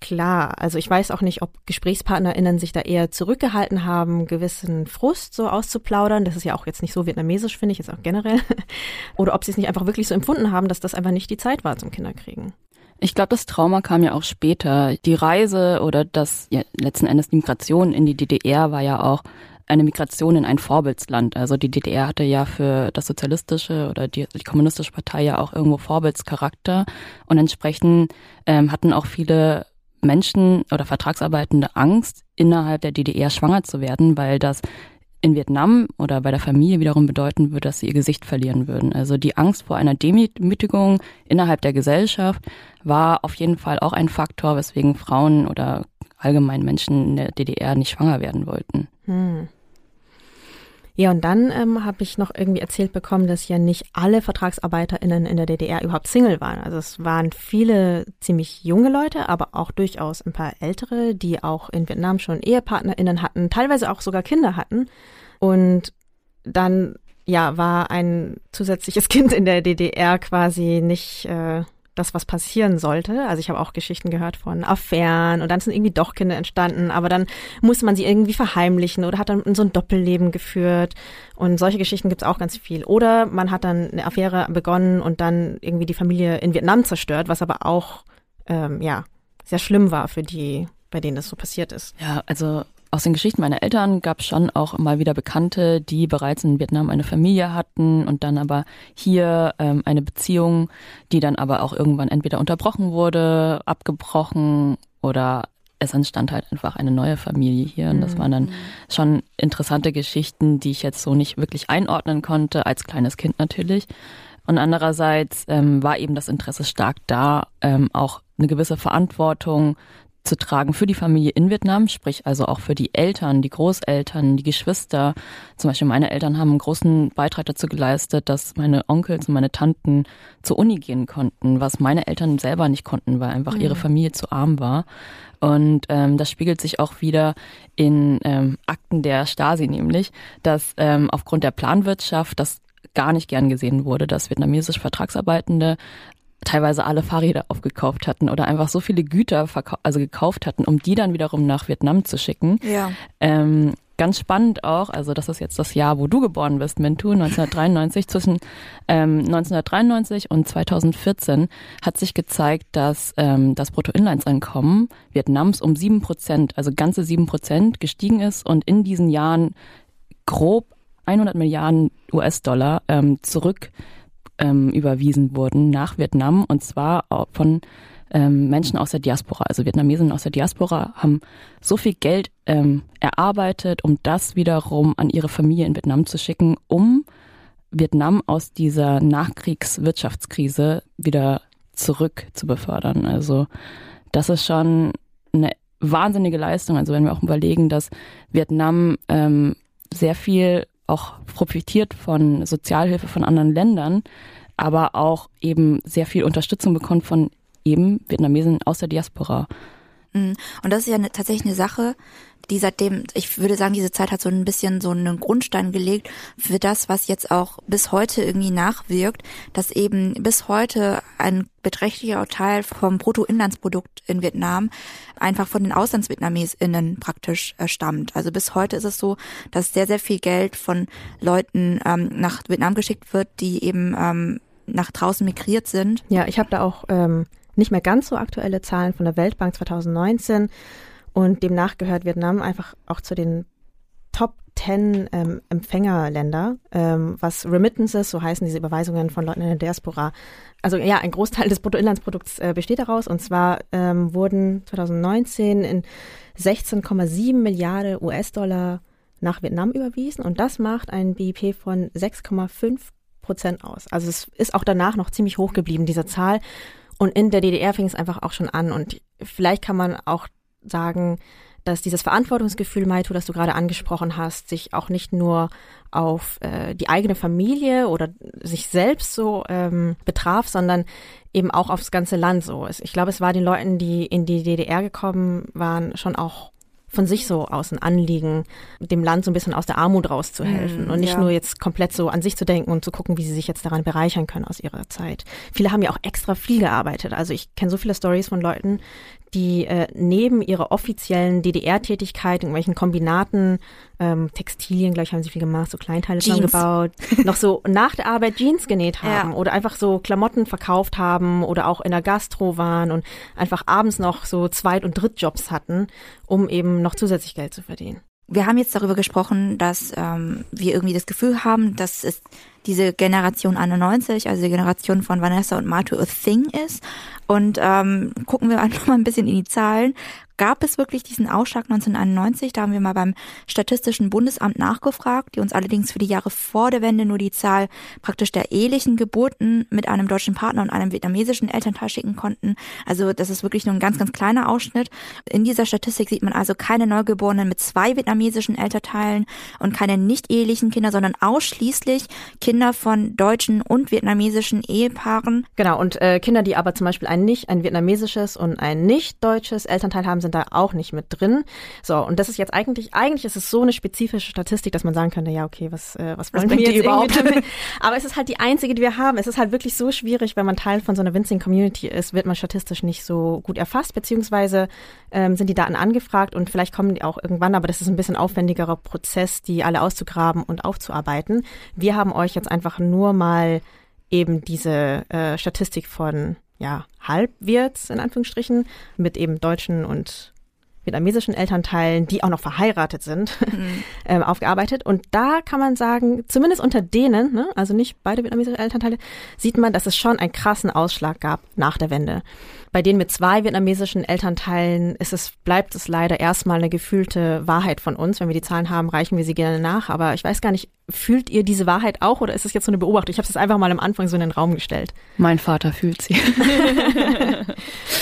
klar. Also ich weiß auch nicht, ob GesprächspartnerInnen sich da eher zurückgehalten haben, gewissen Frust so auszuplaudern. Das ist ja auch jetzt nicht so vietnamesisch, finde ich, jetzt auch generell. Oder ob sie es nicht einfach wirklich so empfunden haben, dass das einfach nicht die Zeit war zum Kinderkriegen. Ich glaube, das Trauma kam ja auch später. Die Reise oder das ja, letzten Endes die Migration in die DDR war ja auch eine Migration in ein Vorbildsland. Also die DDR hatte ja für das sozialistische oder die, die kommunistische Partei ja auch irgendwo Vorbildscharakter und entsprechend ähm, hatten auch viele Menschen oder Vertragsarbeitende Angst, innerhalb der DDR schwanger zu werden, weil das in Vietnam oder bei der Familie wiederum bedeuten würde, dass sie ihr Gesicht verlieren würden. Also die Angst vor einer Demütigung innerhalb der Gesellschaft war auf jeden Fall auch ein Faktor, weswegen Frauen oder allgemein Menschen in der DDR nicht schwanger werden wollten. Hm. Ja, und dann ähm, habe ich noch irgendwie erzählt bekommen, dass ja nicht alle VertragsarbeiterInnen in der DDR überhaupt Single waren. Also es waren viele ziemlich junge Leute, aber auch durchaus ein paar ältere, die auch in Vietnam schon EhepartnerInnen hatten, teilweise auch sogar Kinder hatten. Und dann ja, war ein zusätzliches Kind in der DDR quasi nicht äh, das, was passieren sollte. Also ich habe auch Geschichten gehört von Affären und dann sind irgendwie doch Kinder entstanden, aber dann musste man sie irgendwie verheimlichen oder hat dann so ein Doppelleben geführt. Und solche Geschichten gibt es auch ganz viel. Oder man hat dann eine Affäre begonnen und dann irgendwie die Familie in Vietnam zerstört, was aber auch ähm, ja sehr schlimm war für die, bei denen das so passiert ist. Ja, also aus den Geschichten meiner Eltern gab es schon auch mal wieder Bekannte, die bereits in Vietnam eine Familie hatten und dann aber hier ähm, eine Beziehung, die dann aber auch irgendwann entweder unterbrochen wurde, abgebrochen oder es entstand halt einfach eine neue Familie hier. Und das waren dann mhm. schon interessante Geschichten, die ich jetzt so nicht wirklich einordnen konnte, als kleines Kind natürlich. Und andererseits ähm, war eben das Interesse stark da, ähm, auch eine gewisse Verantwortung zu tragen für die Familie in Vietnam, sprich also auch für die Eltern, die Großeltern, die Geschwister. Zum Beispiel meine Eltern haben einen großen Beitrag dazu geleistet, dass meine Onkels und meine Tanten zur Uni gehen konnten, was meine Eltern selber nicht konnten, weil einfach mhm. ihre Familie zu arm war. Und ähm, das spiegelt sich auch wieder in ähm, Akten der Stasi, nämlich, dass ähm, aufgrund der Planwirtschaft das gar nicht gern gesehen wurde, dass vietnamesische Vertragsarbeitende teilweise alle Fahrräder aufgekauft hatten oder einfach so viele Güter also gekauft hatten, um die dann wiederum nach Vietnam zu schicken. Ja. Ähm, ganz spannend auch, also das ist jetzt das Jahr, wo du geboren bist, Mintu, 1993. Zwischen ähm, 1993 und 2014 hat sich gezeigt, dass ähm, das Bruttoinlandseinkommen Vietnams um sieben Prozent, also ganze sieben Prozent gestiegen ist und in diesen Jahren grob 100 Milliarden US-Dollar ähm, zurück ähm, überwiesen wurden nach Vietnam und zwar von ähm, Menschen aus der Diaspora, also Vietnamesen aus der Diaspora, haben so viel Geld ähm, erarbeitet, um das wiederum an ihre Familie in Vietnam zu schicken, um Vietnam aus dieser Nachkriegswirtschaftskrise wieder zurück zu befördern. Also das ist schon eine wahnsinnige Leistung. Also wenn wir auch überlegen, dass Vietnam ähm, sehr viel auch profitiert von Sozialhilfe von anderen Ländern, aber auch eben sehr viel Unterstützung bekommt von eben Vietnamesen aus der Diaspora. Mhm. Und das ist ja eine, tatsächlich eine Sache, die seitdem, ich würde sagen, diese Zeit hat so ein bisschen so einen Grundstein gelegt für das, was jetzt auch bis heute irgendwie nachwirkt, dass eben bis heute ein beträchtlicher Teil vom Bruttoinlandsprodukt in Vietnam einfach von den AuslandsvietnamesInnen praktisch äh, stammt. Also bis heute ist es so, dass sehr, sehr viel Geld von Leuten ähm, nach Vietnam geschickt wird, die eben ähm, nach draußen migriert sind. Ja, ich habe da auch ähm, nicht mehr ganz so aktuelle Zahlen von der Weltbank 2019 und demnach gehört Vietnam einfach auch zu den Top 10 ähm, Empfängerländer, ähm, was Remittances, so heißen diese Überweisungen von Leuten in der Diaspora. Also ja, ein Großteil des Bruttoinlandsprodukts äh, besteht daraus und zwar ähm, wurden 2019 in 16,7 Milliarden US-Dollar nach Vietnam überwiesen und das macht ein BIP von 6,5 Prozent aus. Also es ist auch danach noch ziemlich hoch geblieben, diese Zahl. Und in der DDR fing es einfach auch schon an. Und vielleicht kann man auch sagen, dass dieses Verantwortungsgefühl, Maitu, das du gerade angesprochen hast, sich auch nicht nur auf äh, die eigene Familie oder sich selbst so ähm, betraf, sondern eben auch aufs ganze Land so. Ich glaube, es war den Leuten, die in die DDR gekommen waren, schon auch von sich so aus ein Anliegen, dem Land so ein bisschen aus der Armut rauszuhelfen mm, und nicht ja. nur jetzt komplett so an sich zu denken und zu gucken, wie sie sich jetzt daran bereichern können aus ihrer Zeit. Viele haben ja auch extra viel gearbeitet. Also ich kenne so viele Stories von Leuten, die äh, neben ihrer offiziellen DDR-Tätigkeit, irgendwelchen Kombinaten, ähm, Textilien, gleich haben sie viel gemacht, so Kleinteile gebaut, noch so nach der Arbeit Jeans genäht haben ja. oder einfach so Klamotten verkauft haben oder auch in der Gastro waren und einfach abends noch so Zweit- und Drittjobs hatten, um eben noch zusätzlich Geld zu verdienen. Wir haben jetzt darüber gesprochen, dass ähm, wir irgendwie das Gefühl haben, dass es diese Generation 91, also die Generation von Vanessa und Matu a Thing ist. Und ähm, gucken wir einfach mal ein bisschen in die Zahlen gab es wirklich diesen Ausschlag 1991. Da haben wir mal beim Statistischen Bundesamt nachgefragt, die uns allerdings für die Jahre vor der Wende nur die Zahl praktisch der ehelichen Geburten mit einem deutschen Partner und einem vietnamesischen Elternteil schicken konnten. Also das ist wirklich nur ein ganz, ganz kleiner Ausschnitt. In dieser Statistik sieht man also keine Neugeborenen mit zwei vietnamesischen Elternteilen und keine nicht ehelichen Kinder, sondern ausschließlich Kinder von deutschen und vietnamesischen Ehepaaren. Genau, und äh, Kinder, die aber zum Beispiel ein nicht, ein vietnamesisches und ein nicht deutsches Elternteil haben, sind da auch nicht mit drin. So, und das ist jetzt eigentlich, eigentlich ist es so eine spezifische Statistik, dass man sagen könnte, ja, okay, was, äh, was wollen was wir jetzt überhaupt? Aber es ist halt die einzige, die wir haben. Es ist halt wirklich so schwierig, wenn man Teil von so einer Winzing Community ist, wird man statistisch nicht so gut erfasst, beziehungsweise ähm, sind die Daten angefragt und vielleicht kommen die auch irgendwann, aber das ist ein bisschen aufwendigerer Prozess, die alle auszugraben und aufzuarbeiten. Wir haben euch jetzt einfach nur mal eben diese äh, Statistik von ja, Halbwirts in Anführungsstrichen mit eben deutschen und vietnamesischen Elternteilen, die auch noch verheiratet sind, mhm. ähm, aufgearbeitet. Und da kann man sagen, zumindest unter denen, ne, also nicht beide vietnamesischen Elternteile, sieht man, dass es schon einen krassen Ausschlag gab nach der Wende. Bei denen mit zwei vietnamesischen Elternteilen ist es, bleibt es leider erstmal eine gefühlte Wahrheit von uns. Wenn wir die Zahlen haben, reichen wir sie gerne nach. Aber ich weiß gar nicht, fühlt ihr diese Wahrheit auch oder ist es jetzt so eine Beobachtung? Ich habe es einfach mal am Anfang so in den Raum gestellt. Mein Vater fühlt sie.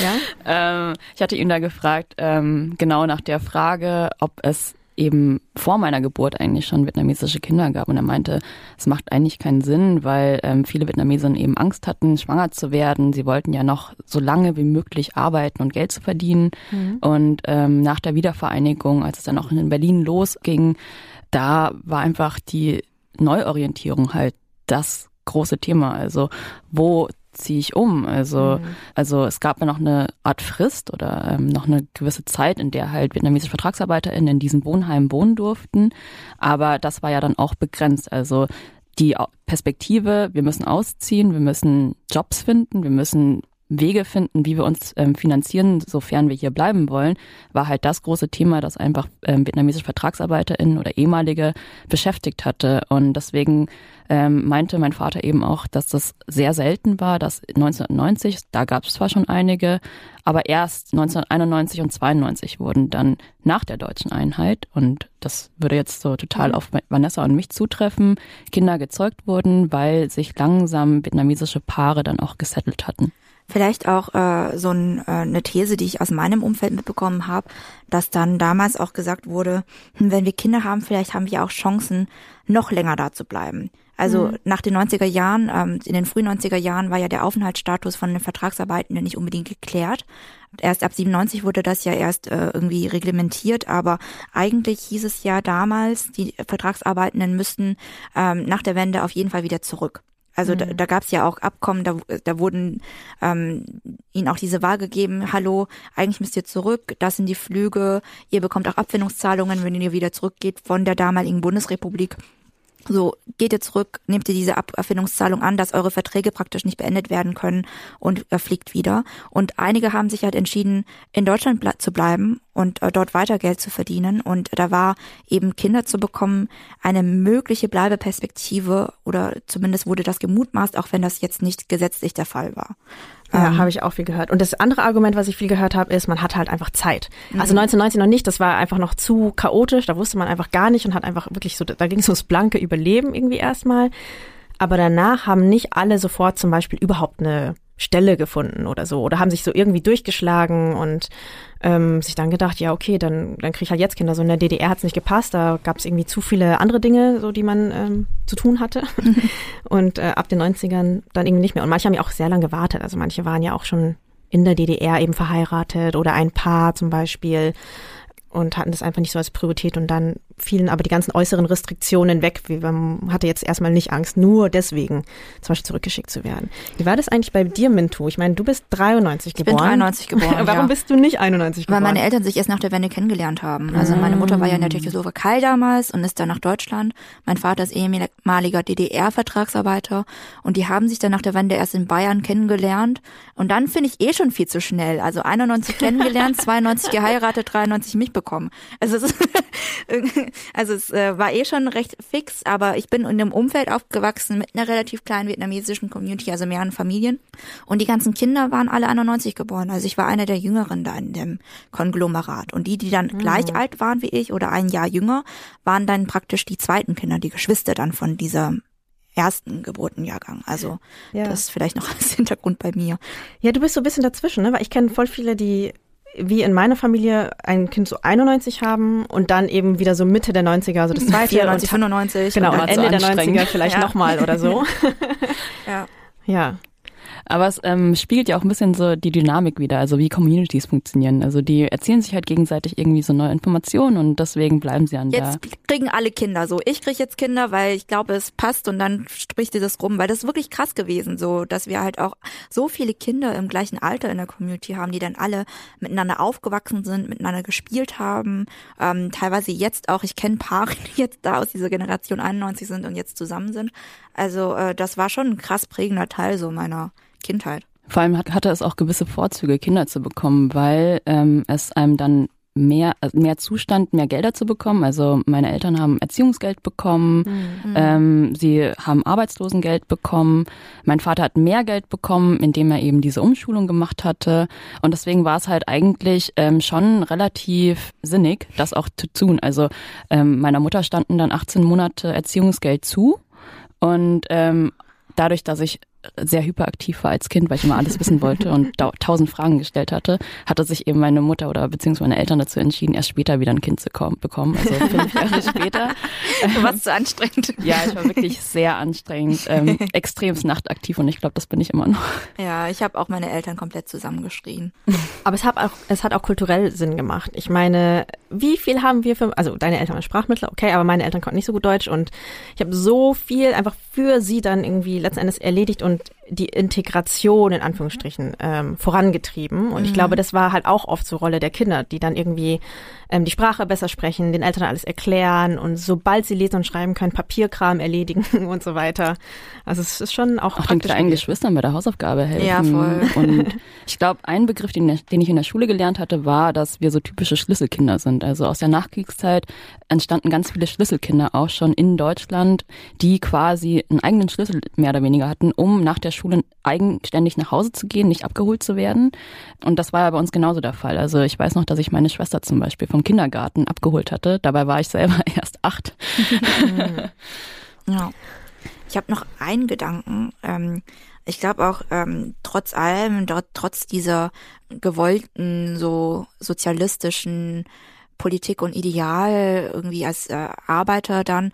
ja? Ähm, ich hatte ihn da gefragt, ähm, genau nach der Frage, ob es eben vor meiner Geburt eigentlich schon vietnamesische Kinder gab. Und er meinte, es macht eigentlich keinen Sinn, weil ähm, viele Vietnamesinnen eben Angst hatten, schwanger zu werden. Sie wollten ja noch so lange wie möglich arbeiten und Geld zu verdienen. Mhm. Und ähm, nach der Wiedervereinigung, als es dann auch in Berlin losging, da war einfach die Neuorientierung halt das große Thema. Also wo ziehe ich um? Also, mhm. also es gab ja noch eine Art Frist oder ähm, noch eine gewisse Zeit, in der halt vietnamesische VertragsarbeiterInnen in diesen Wohnheimen wohnen durften. Aber das war ja dann auch begrenzt. Also die Perspektive, wir müssen ausziehen, wir müssen Jobs finden, wir müssen Wege finden, wie wir uns ähm, finanzieren, sofern wir hier bleiben wollen, war halt das große Thema, das einfach ähm, vietnamesische VertragsarbeiterInnen oder ehemalige beschäftigt hatte. Und deswegen ähm, meinte mein Vater eben auch, dass das sehr selten war, dass 1990, da gab es zwar schon einige, aber erst 1991 und 92 wurden dann nach der deutschen Einheit, und das würde jetzt so total auf Vanessa und mich zutreffen, Kinder gezeugt wurden, weil sich langsam vietnamesische Paare dann auch gesettelt hatten. Vielleicht auch äh, so ein, äh, eine These, die ich aus meinem Umfeld mitbekommen habe, dass dann damals auch gesagt wurde, hm, wenn wir Kinder haben, vielleicht haben wir auch Chancen, noch länger da zu bleiben. Also mhm. nach den 90er Jahren, ähm, in den frühen 90er Jahren war ja der Aufenthaltsstatus von den Vertragsarbeitenden nicht unbedingt geklärt. Erst ab 97 wurde das ja erst äh, irgendwie reglementiert, aber eigentlich hieß es ja damals, die Vertragsarbeitenden müssten ähm, nach der Wende auf jeden Fall wieder zurück. Also mhm. da, da gab es ja auch Abkommen, da, da wurden ähm, ihnen auch diese Wahl gegeben, hallo, eigentlich müsst ihr zurück, das sind die Flüge, ihr bekommt auch Abfindungszahlungen, wenn ihr wieder zurückgeht von der damaligen Bundesrepublik. So, geht ihr zurück, nehmt ihr diese Abfindungszahlung an, dass eure Verträge praktisch nicht beendet werden können und fliegt wieder. Und einige haben sich halt entschieden, in Deutschland zu bleiben und äh, dort weiter Geld zu verdienen. Und da war eben Kinder zu bekommen eine mögliche Bleibeperspektive oder zumindest wurde das gemutmaßt, auch wenn das jetzt nicht gesetzlich der Fall war. Ja, ähm, habe ich auch viel gehört. Und das andere Argument, was ich viel gehört habe, ist, man hat halt einfach Zeit. Also 1990 mhm. noch nicht, das war einfach noch zu chaotisch, da wusste man einfach gar nicht und hat einfach wirklich so, da ging es ums blanke Überleben irgendwie erstmal. Aber danach haben nicht alle sofort zum Beispiel überhaupt eine Stelle gefunden oder so oder haben sich so irgendwie durchgeschlagen und ähm, sich dann gedacht, ja okay, dann dann kriege ich halt jetzt Kinder. So in der DDR hat es nicht gepasst, da gab es irgendwie zu viele andere Dinge, so die man ähm, zu tun hatte und äh, ab den 90ern dann irgendwie nicht mehr. Und manche haben ja auch sehr lange gewartet. Also manche waren ja auch schon in der DDR eben verheiratet oder ein Paar zum Beispiel und hatten das einfach nicht so als Priorität und dann fielen aber die ganzen äußeren Restriktionen weg. Man hatte jetzt erstmal nicht Angst, nur deswegen zum Beispiel zurückgeschickt zu werden. Wie war das eigentlich bei dir, Mintu? Ich meine, du bist 93 ich geboren. Ich bin 93 geboren. Warum ja. bist du nicht 91 geboren? Weil meine Eltern sich erst nach der Wende kennengelernt haben. Also meine Mutter war ja in der Tschechoslowakei damals und ist dann nach Deutschland. Mein Vater ist ehemaliger DDR-Vertragsarbeiter und die haben sich dann nach der Wende erst in Bayern kennengelernt. Und dann finde ich eh schon viel zu schnell. Also 91 kennengelernt, 92 geheiratet, 93 mich bekommen. Also es ist Also es äh, war eh schon recht fix, aber ich bin in einem Umfeld aufgewachsen mit einer relativ kleinen vietnamesischen Community, also mehreren Familien. Und die ganzen Kinder waren alle 91 geboren. Also ich war einer der Jüngeren da in dem Konglomerat. Und die, die dann mhm. gleich alt waren wie ich oder ein Jahr jünger, waren dann praktisch die zweiten Kinder, die Geschwister dann von dieser ersten Geburtenjahrgang. Also ja. das ist vielleicht noch als Hintergrund bei mir. Ja, du bist so ein bisschen dazwischen, ne? Weil ich kenne voll viele, die wie in meiner Familie ein Kind so 91 haben und dann eben wieder so Mitte der 90er, also das zweite. 94, 95. Genau, und Ende der 90er vielleicht ja. nochmal oder so. ja. Ja. Aber es ähm, spiegelt ja auch ein bisschen so die Dynamik wieder, also wie Communities funktionieren. Also die erzählen sich halt gegenseitig irgendwie so neue Informationen und deswegen bleiben sie an jetzt der. Jetzt kriegen alle Kinder so. Ich kriege jetzt Kinder, weil ich glaube, es passt und dann spricht ihr das rum, weil das ist wirklich krass gewesen, so dass wir halt auch so viele Kinder im gleichen Alter in der Community haben, die dann alle miteinander aufgewachsen sind, miteinander gespielt haben. Ähm, teilweise jetzt auch, ich kenne Paare, die jetzt da aus dieser Generation 91 sind und jetzt zusammen sind. Also äh, das war schon ein krass prägender Teil so meiner Kindheit. Vor allem hat, hatte es auch gewisse Vorzüge, Kinder zu bekommen, weil ähm, es einem dann mehr, also mehr Zustand, mehr Gelder zu bekommen. Also meine Eltern haben Erziehungsgeld bekommen, mhm. ähm, sie haben Arbeitslosengeld bekommen. Mein Vater hat mehr Geld bekommen, indem er eben diese Umschulung gemacht hatte. Und deswegen war es halt eigentlich ähm, schon relativ sinnig, das auch zu tun. Also ähm, meiner Mutter standen dann 18 Monate Erziehungsgeld zu. Und ähm, dadurch, dass ich sehr hyperaktiv war als Kind, weil ich immer alles wissen wollte und tausend Fragen gestellt hatte, hatte sich eben meine Mutter oder beziehungsweise meine Eltern dazu entschieden, erst später wieder ein Kind zu bekommen, also fünf Jahre später. Du warst zu anstrengend. Ja, ich war wirklich sehr anstrengend, ähm, extremst nachtaktiv und ich glaube, das bin ich immer noch. Ja, ich habe auch meine Eltern komplett zusammengeschrien. Aber es hat auch, es hat auch kulturell Sinn gemacht. Ich meine, wie viel haben wir für, also deine Eltern haben Sprachmittel, okay, aber meine Eltern konnten nicht so gut Deutsch und ich habe so viel einfach für sie dann irgendwie letzten Endes erledigt und die Integration in Anführungsstrichen ähm, vorangetrieben. Und mhm. ich glaube, das war halt auch oft so Rolle der Kinder, die dann irgendwie ähm, die Sprache besser sprechen, den Eltern alles erklären und sobald sie lesen und schreiben können, Papierkram erledigen und so weiter. Also es ist schon auch, auch den kleinen Geschwistern bei der Hausaufgabe helfen. Ja, voll. Und ich glaube, ein Begriff, den, den ich in der Schule gelernt hatte, war, dass wir so typische Schlüsselkinder sind. Also aus der Nachkriegszeit entstanden ganz viele Schlüsselkinder auch schon in Deutschland, die quasi einen eigenen Schlüssel mehr oder weniger hatten, um nach der Schule eigenständig nach Hause zu gehen, nicht abgeholt zu werden. Und das war ja bei uns genauso der Fall. Also ich weiß noch, dass ich meine Schwester zum Beispiel vom Kindergarten abgeholt hatte. Dabei war ich selber erst acht. ja. Ich habe noch einen Gedanken. Ähm, ich glaube auch, ähm, trotz allem, trotz dieser gewollten, so sozialistischen Politik und Ideal irgendwie als äh, Arbeiter dann,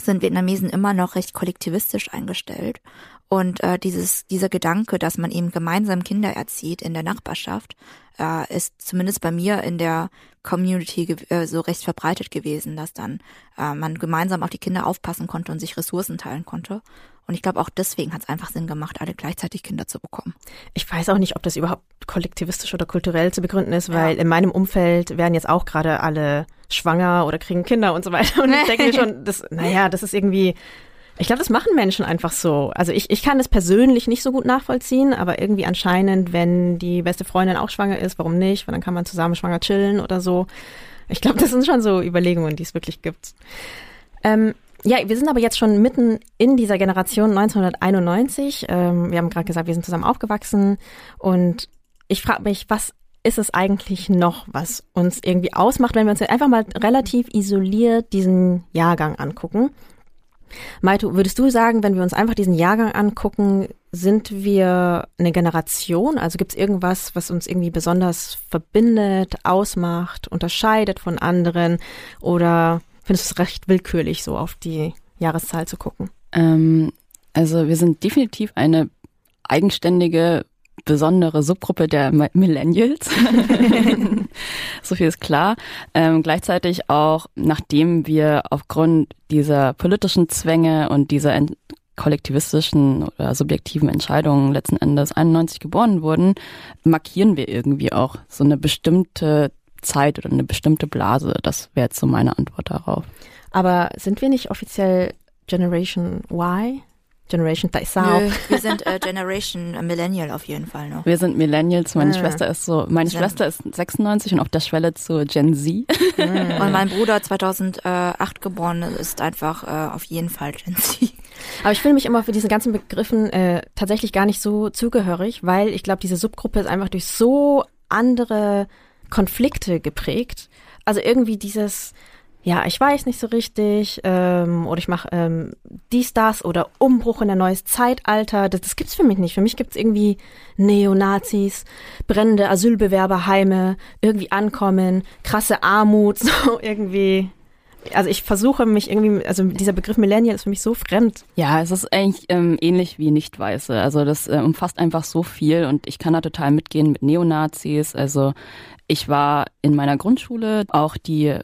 sind Vietnamesen immer noch recht kollektivistisch eingestellt. Und äh, dieses, dieser Gedanke, dass man eben gemeinsam Kinder erzieht in der Nachbarschaft, äh, ist zumindest bei mir in der Community äh, so recht verbreitet gewesen, dass dann äh, man gemeinsam auf die Kinder aufpassen konnte und sich Ressourcen teilen konnte. Und ich glaube, auch deswegen hat es einfach Sinn gemacht, alle gleichzeitig Kinder zu bekommen. Ich weiß auch nicht, ob das überhaupt kollektivistisch oder kulturell zu begründen ist, weil ja. in meinem Umfeld werden jetzt auch gerade alle schwanger oder kriegen Kinder und so weiter. Und ich denke mir schon, das, naja, das ist irgendwie ich glaube, das machen Menschen einfach so. Also ich, ich kann das persönlich nicht so gut nachvollziehen, aber irgendwie anscheinend, wenn die beste Freundin auch schwanger ist, warum nicht? Weil dann kann man zusammen schwanger chillen oder so. Ich glaube, das sind schon so Überlegungen, die es wirklich gibt. Ähm, ja, wir sind aber jetzt schon mitten in dieser Generation 1991. Ähm, wir haben gerade gesagt, wir sind zusammen aufgewachsen und ich frage mich, was ist es eigentlich noch, was uns irgendwie ausmacht, wenn wir uns einfach mal relativ isoliert diesen Jahrgang angucken? Maito, würdest du sagen, wenn wir uns einfach diesen Jahrgang angucken, sind wir eine Generation? Also gibt es irgendwas, was uns irgendwie besonders verbindet, ausmacht, unterscheidet von anderen? Oder findest du es recht willkürlich, so auf die Jahreszahl zu gucken? Ähm, also wir sind definitiv eine eigenständige besondere Subgruppe der Millennials. so viel ist klar. Ähm, gleichzeitig auch, nachdem wir aufgrund dieser politischen Zwänge und dieser kollektivistischen oder subjektiven Entscheidungen letzten Endes 91 geboren wurden, markieren wir irgendwie auch so eine bestimmte Zeit oder eine bestimmte Blase. Das wäre jetzt so meine Antwort darauf. Aber sind wir nicht offiziell Generation Y? Generation Taisao. Wir sind äh, Generation Millennial auf jeden Fall noch. Wir sind Millennials. Meine ah. Schwester ist so, meine sind. Schwester ist 96 und auf der Schwelle zu Gen Z. Mhm. Und mein Bruder 2008 geboren ist einfach äh, auf jeden Fall Gen Z. Aber ich fühle mich immer für diese ganzen Begriffen äh, tatsächlich gar nicht so zugehörig, weil ich glaube, diese Subgruppe ist einfach durch so andere Konflikte geprägt. Also irgendwie dieses, ja, ich weiß nicht so richtig, ähm, oder ich mache ähm, dies, das oder Umbruch in ein neues Zeitalter. Das, das gibt's für mich nicht. Für mich gibt's irgendwie Neonazis, brennende Asylbewerberheime, irgendwie ankommen, krasse Armut, so irgendwie. Also ich versuche mich irgendwie, also dieser Begriff Millennial ist für mich so fremd. Ja, es ist eigentlich ähm, ähnlich wie Nicht-Weiße. Also das äh, umfasst einfach so viel und ich kann da total mitgehen mit Neonazis. Also ich war in meiner Grundschule auch die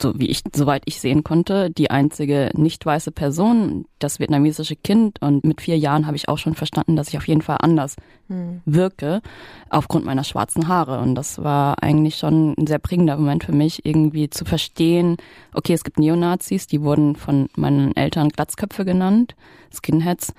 so wie ich, soweit ich sehen konnte, die einzige nicht weiße Person, das vietnamesische Kind und mit vier Jahren habe ich auch schon verstanden, dass ich auf jeden Fall anders hm. wirke aufgrund meiner schwarzen Haare. Und das war eigentlich schon ein sehr prägender Moment für mich, irgendwie zu verstehen, okay, es gibt Neonazis, die wurden von meinen Eltern Glatzköpfe genannt, Skinheads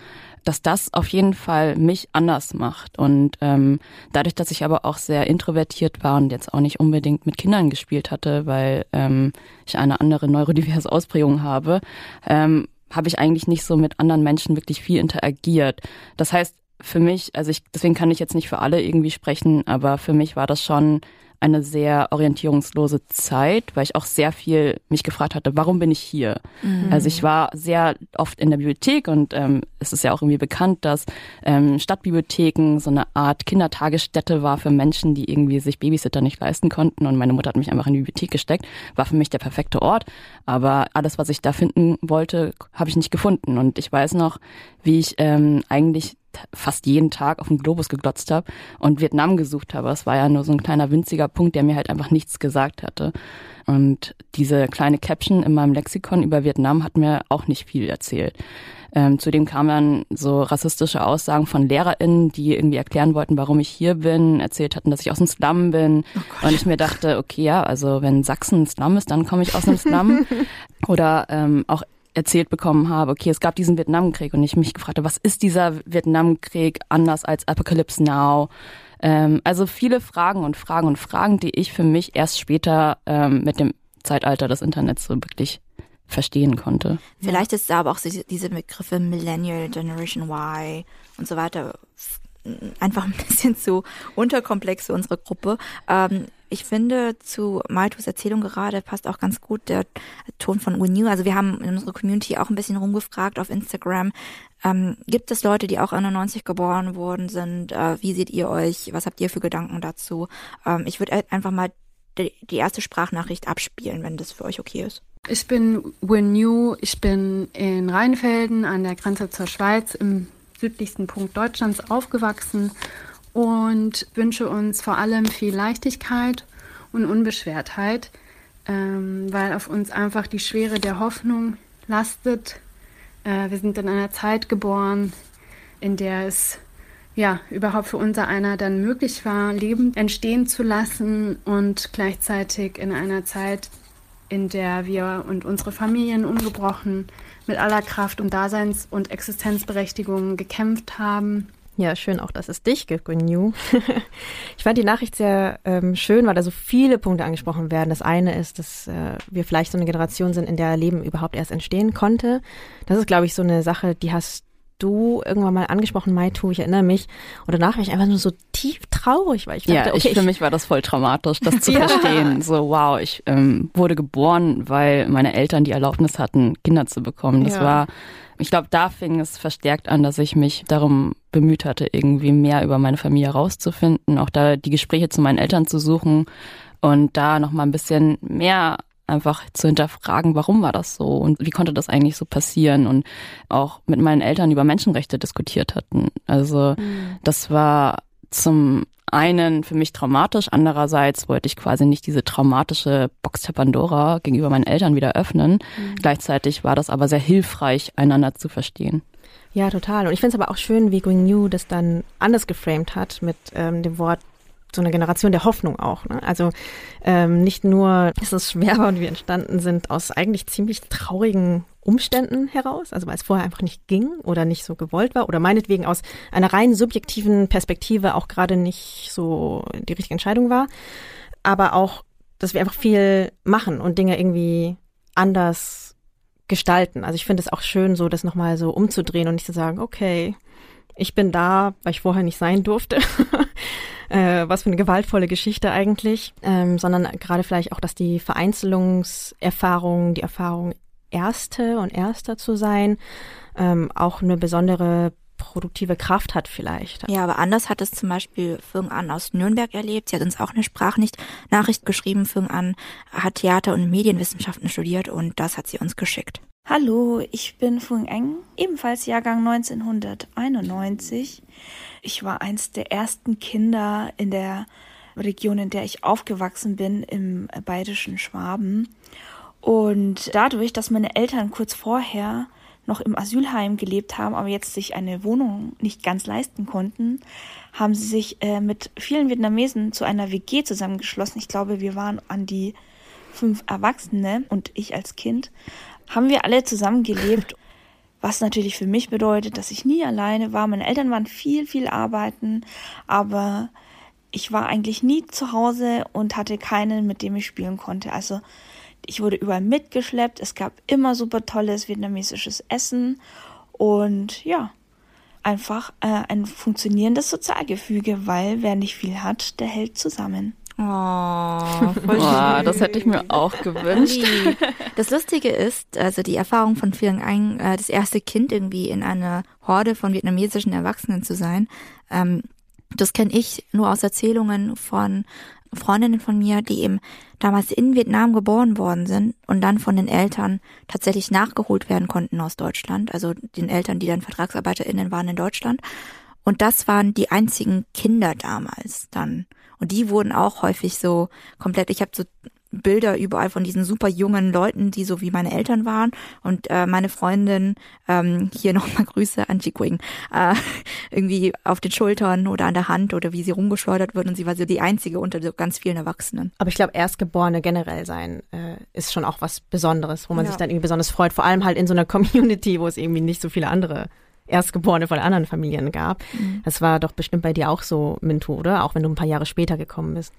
dass das auf jeden Fall mich anders macht. Und ähm, dadurch, dass ich aber auch sehr introvertiert war und jetzt auch nicht unbedingt mit Kindern gespielt hatte, weil ähm, ich eine andere neurodiverse Ausprägung habe, ähm, habe ich eigentlich nicht so mit anderen Menschen wirklich viel interagiert. Das heißt, für mich, also ich, deswegen kann ich jetzt nicht für alle irgendwie sprechen, aber für mich war das schon eine sehr orientierungslose Zeit, weil ich auch sehr viel mich gefragt hatte, warum bin ich hier? Mhm. Also ich war sehr oft in der Bibliothek und ähm, es ist ja auch irgendwie bekannt, dass ähm, Stadtbibliotheken so eine Art Kindertagesstätte war für Menschen, die irgendwie sich Babysitter nicht leisten konnten und meine Mutter hat mich einfach in die Bibliothek gesteckt, war für mich der perfekte Ort, aber alles, was ich da finden wollte, habe ich nicht gefunden und ich weiß noch, wie ich ähm, eigentlich fast jeden Tag auf den Globus geglotzt habe und Vietnam gesucht habe. Es war ja nur so ein kleiner winziger Punkt, der mir halt einfach nichts gesagt hatte. Und diese kleine Caption in meinem Lexikon über Vietnam hat mir auch nicht viel erzählt. Ähm, zudem kamen dann so rassistische Aussagen von LehrerInnen, die irgendwie erklären wollten, warum ich hier bin, erzählt hatten, dass ich aus dem Slum bin. Oh und ich mir dachte, okay, ja, also wenn Sachsen ein Slum ist, dann komme ich aus dem Slum. Oder ähm, auch erzählt bekommen habe, okay, es gab diesen Vietnamkrieg und ich mich gefragt habe, was ist dieser Vietnamkrieg anders als Apocalypse Now? Ähm, also viele Fragen und Fragen und Fragen, die ich für mich erst später ähm, mit dem Zeitalter des Internets so wirklich verstehen konnte. Vielleicht ist da aber auch diese Begriffe Millennial, Generation Y und so weiter einfach ein bisschen zu unterkomplex für unsere Gruppe. Ähm, ich finde, zu Maltus Erzählung gerade passt auch ganz gut der Ton von Renew. Also wir haben in unserer Community auch ein bisschen rumgefragt auf Instagram. Ähm, gibt es Leute, die auch 91 geboren worden sind? Äh, wie seht ihr euch? Was habt ihr für Gedanken dazu? Ähm, ich würde einfach mal die, die erste Sprachnachricht abspielen, wenn das für euch okay ist. Ich bin Renew. Ich bin in Rheinfelden an der Grenze zur Schweiz im südlichsten Punkt Deutschlands aufgewachsen und wünsche uns vor allem viel Leichtigkeit und Unbeschwertheit, ähm, weil auf uns einfach die Schwere der Hoffnung lastet. Äh, wir sind in einer Zeit geboren, in der es ja überhaupt für unser einer dann möglich war, Leben entstehen zu lassen und gleichzeitig in einer Zeit, in der wir und unsere Familien ungebrochen mit aller Kraft um Daseins- und Existenzberechtigung gekämpft haben. Ja, schön auch, dass es dich gibt, New. ich fand die Nachricht sehr ähm, schön, weil da so viele Punkte angesprochen werden. Das eine ist, dass äh, wir vielleicht so eine Generation sind, in der Leben überhaupt erst entstehen konnte. Das ist, glaube ich, so eine Sache, die hast du irgendwann mal angesprochen, Maitu, ich erinnere mich. Und danach war ich einfach nur so tief traurig, weil ich dachte, ja, ich, okay, für mich war das voll traumatisch, das zu ja. verstehen. So, wow, ich ähm, wurde geboren, weil meine Eltern die Erlaubnis hatten, Kinder zu bekommen. Das ja. war, ich glaube, da fing es verstärkt an, dass ich mich darum bemüht hatte, irgendwie mehr über meine Familie herauszufinden, auch da die Gespräche zu meinen Eltern zu suchen und da noch mal ein bisschen mehr einfach zu hinterfragen, warum war das so und wie konnte das eigentlich so passieren und auch mit meinen Eltern über Menschenrechte diskutiert hatten. Also mhm. das war zum einen für mich traumatisch, andererseits wollte ich quasi nicht diese traumatische Box der Pandora gegenüber meinen Eltern wieder öffnen. Mhm. Gleichzeitig war das aber sehr hilfreich, einander zu verstehen. Ja, total. Und ich finde es aber auch schön, wie Green New das dann anders geframed hat mit ähm, dem Wort so eine Generation der Hoffnung auch. Ne? Also ähm, nicht nur ist es schwer und wir entstanden sind aus eigentlich ziemlich traurigen Umständen heraus, also weil es vorher einfach nicht ging oder nicht so gewollt war oder meinetwegen aus einer rein subjektiven Perspektive auch gerade nicht so die richtige Entscheidung war, aber auch, dass wir einfach viel machen und Dinge irgendwie anders gestalten. Also ich finde es auch schön, so das nochmal so umzudrehen und nicht zu sagen, okay, ich bin da, weil ich vorher nicht sein durfte. äh, was für eine gewaltvolle Geschichte eigentlich, ähm, sondern gerade vielleicht auch, dass die Vereinzelungserfahrung, die Erfahrung Erste und Erster zu sein, ähm, auch eine besondere produktive Kraft hat vielleicht. Ja, aber anders hat es zum Beispiel Fung An aus Nürnberg erlebt. Sie hat uns auch eine Sprachnachricht geschrieben. Fung An hat Theater- und Medienwissenschaften studiert und das hat sie uns geschickt. Hallo, ich bin Fung Eng, ebenfalls Jahrgang 1991. Ich war eins der ersten Kinder in der Region, in der ich aufgewachsen bin, im bayerischen Schwaben. Und dadurch, dass meine Eltern kurz vorher noch im Asylheim gelebt haben, aber jetzt sich eine Wohnung nicht ganz leisten konnten, haben sie sich äh, mit vielen Vietnamesen zu einer WG zusammengeschlossen. Ich glaube, wir waren an die fünf Erwachsene und ich als Kind, haben wir alle zusammengelebt. Was natürlich für mich bedeutet, dass ich nie alleine war. Meine Eltern waren viel, viel arbeiten, aber ich war eigentlich nie zu Hause und hatte keinen, mit dem ich spielen konnte. Also ich wurde überall mitgeschleppt. Es gab immer super tolles vietnamesisches Essen und ja, einfach äh, ein funktionierendes Sozialgefüge, weil wer nicht viel hat, der hält zusammen. Oh, voll oh, das hätte ich mir auch gewünscht. Das Lustige ist, also die Erfahrung von Phiang Anh, äh, das erste Kind irgendwie in einer Horde von vietnamesischen Erwachsenen zu sein, ähm, das kenne ich nur aus Erzählungen von Freundinnen von mir, die eben damals in Vietnam geboren worden sind und dann von den Eltern tatsächlich nachgeholt werden konnten aus Deutschland, also den Eltern, die dann VertragsarbeiterInnen waren in Deutschland. Und das waren die einzigen Kinder damals dann. Und die wurden auch häufig so komplett, ich habe so Bilder überall von diesen super jungen Leuten, die so wie meine Eltern waren. Und äh, meine Freundin, ähm, hier nochmal Grüße an Jiquing, äh, irgendwie auf den Schultern oder an der Hand oder wie sie rumgeschleudert wird. Und sie war so die einzige unter so ganz vielen Erwachsenen. Aber ich glaube, Erstgeborene generell sein äh, ist schon auch was Besonderes, wo man ja. sich dann irgendwie besonders freut. Vor allem halt in so einer Community, wo es irgendwie nicht so viele andere Erstgeborene von anderen Familien gab. Mhm. Das war doch bestimmt bei dir auch so, Mintu, oder? Auch wenn du ein paar Jahre später gekommen bist.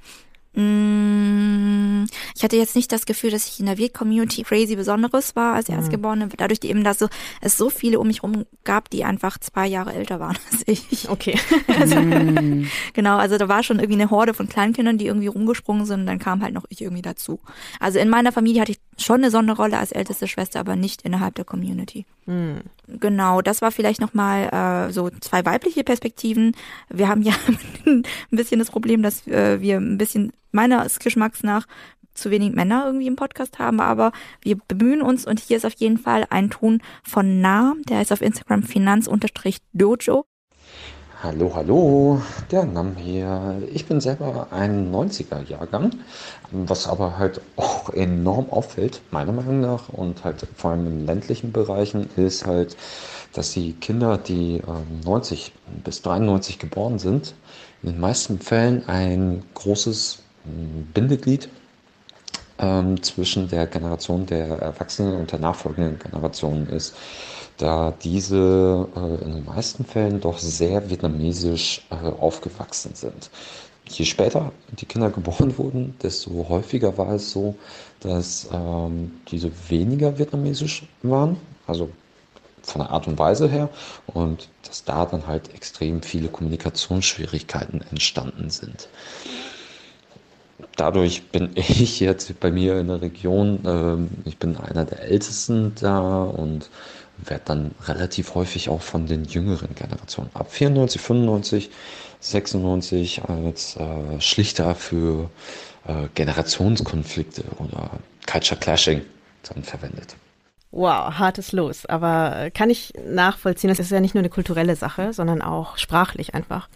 Mm, ich hatte jetzt nicht das Gefühl, dass ich in der Viet-Community crazy Besonderes war als mhm. Erstgeborene, dadurch eben, dass so, es so viele um mich rum gab, die einfach zwei Jahre älter waren als ich. Okay. Also, mm. Genau, also da war schon irgendwie eine Horde von Kleinkindern, die irgendwie rumgesprungen sind und dann kam halt noch ich irgendwie dazu. Also in meiner Familie hatte ich schon eine Sonderrolle als älteste Schwester, aber nicht innerhalb der Community. Mhm. Genau, das war vielleicht nochmal äh, so zwei weibliche Perspektiven. Wir haben ja ein bisschen das Problem, dass äh, wir ein bisschen meines Geschmacks nach zu wenig Männer irgendwie im Podcast haben, aber wir bemühen uns und hier ist auf jeden Fall ein Ton von Nah, der ist auf Instagram finanz-dojo Hallo, hallo, der Nam hier. Ich bin selber ein 90er-Jahrgang, was aber halt auch enorm auffällt, meiner Meinung nach, und halt vor allem in ländlichen Bereichen, ist halt, dass die Kinder, die 90 ähm, bis 93 geboren sind, in den meisten Fällen ein großes Bindeglied ähm, zwischen der Generation der Erwachsenen und der nachfolgenden Generation ist da diese äh, in den meisten Fällen doch sehr vietnamesisch äh, aufgewachsen sind. Je später die Kinder geboren wurden, desto häufiger war es so, dass ähm, diese weniger vietnamesisch waren, also von der Art und Weise her, und dass da dann halt extrem viele Kommunikationsschwierigkeiten entstanden sind. Dadurch bin ich jetzt bei mir in der Region, äh, ich bin einer der Ältesten da und werde dann relativ häufig auch von den jüngeren Generationen ab 94, 95, 96 als äh, Schlichter für äh, Generationskonflikte oder Culture Clashing dann verwendet. Wow, hartes Los. Aber kann ich nachvollziehen, das ist ja nicht nur eine kulturelle Sache, sondern auch sprachlich einfach.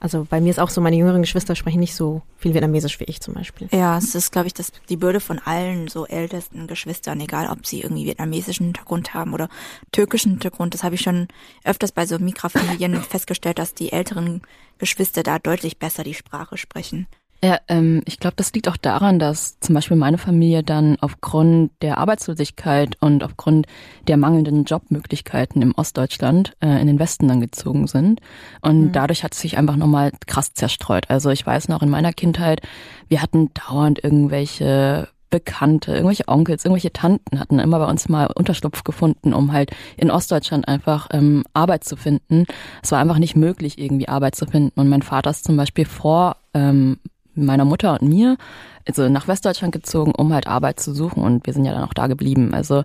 Also bei mir ist auch so, meine jüngeren Geschwister sprechen nicht so viel Vietnamesisch wie ich zum Beispiel. Ja, es ist, glaube ich, das, die Bürde von allen so ältesten Geschwistern, egal ob sie irgendwie vietnamesischen Hintergrund haben oder türkischen Hintergrund. Das habe ich schon öfters bei so Migrafamilien festgestellt, dass die älteren Geschwister da deutlich besser die Sprache sprechen. Ja, ähm, ich glaube, das liegt auch daran, dass zum Beispiel meine Familie dann aufgrund der Arbeitslosigkeit und aufgrund der mangelnden Jobmöglichkeiten im Ostdeutschland äh, in den Westen dann gezogen sind. Und mhm. dadurch hat es sich einfach nochmal krass zerstreut. Also ich weiß noch in meiner Kindheit, wir hatten dauernd irgendwelche Bekannte, irgendwelche Onkels, irgendwelche Tanten hatten immer bei uns mal Unterschlupf gefunden, um halt in Ostdeutschland einfach ähm, Arbeit zu finden. Es war einfach nicht möglich, irgendwie Arbeit zu finden. Und mein Vater ist zum Beispiel vor ähm, meiner Mutter und mir also nach Westdeutschland gezogen, um halt Arbeit zu suchen und wir sind ja dann auch da geblieben. Also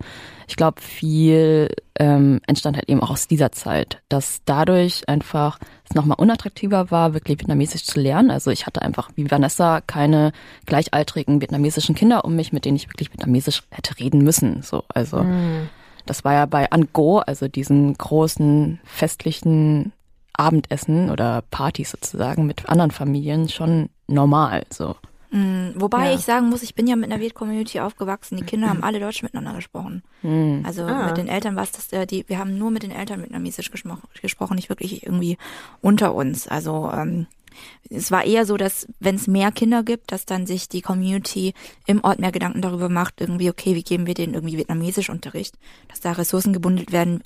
ich glaube, viel ähm, entstand halt eben auch aus dieser Zeit, dass dadurch einfach es nochmal unattraktiver war, wirklich vietnamesisch zu lernen. Also ich hatte einfach wie Vanessa keine gleichaltrigen vietnamesischen Kinder um mich, mit denen ich wirklich vietnamesisch hätte reden müssen. So, also mm. das war ja bei Ango, also diesen großen festlichen Abendessen oder Partys sozusagen mit anderen Familien schon normal. So. Mm, wobei Ja. ich sagen muss, ich bin ja mit einer Viet-Community aufgewachsen. Die Kinder haben alle Deutsch miteinander gesprochen. Hm. Also Ah. mit den Eltern war es das, äh, die, wir haben nur mit den Eltern vietnamesisch gesprochen, gesprochen, nicht wirklich irgendwie unter uns. Also ähm, es war eher so, dass wenn es mehr Kinder gibt, dass dann sich die Community im Ort mehr Gedanken darüber macht, irgendwie, okay, wie geben wir denen irgendwie vietnamesisch Unterricht, dass da Ressourcen gebundelt werden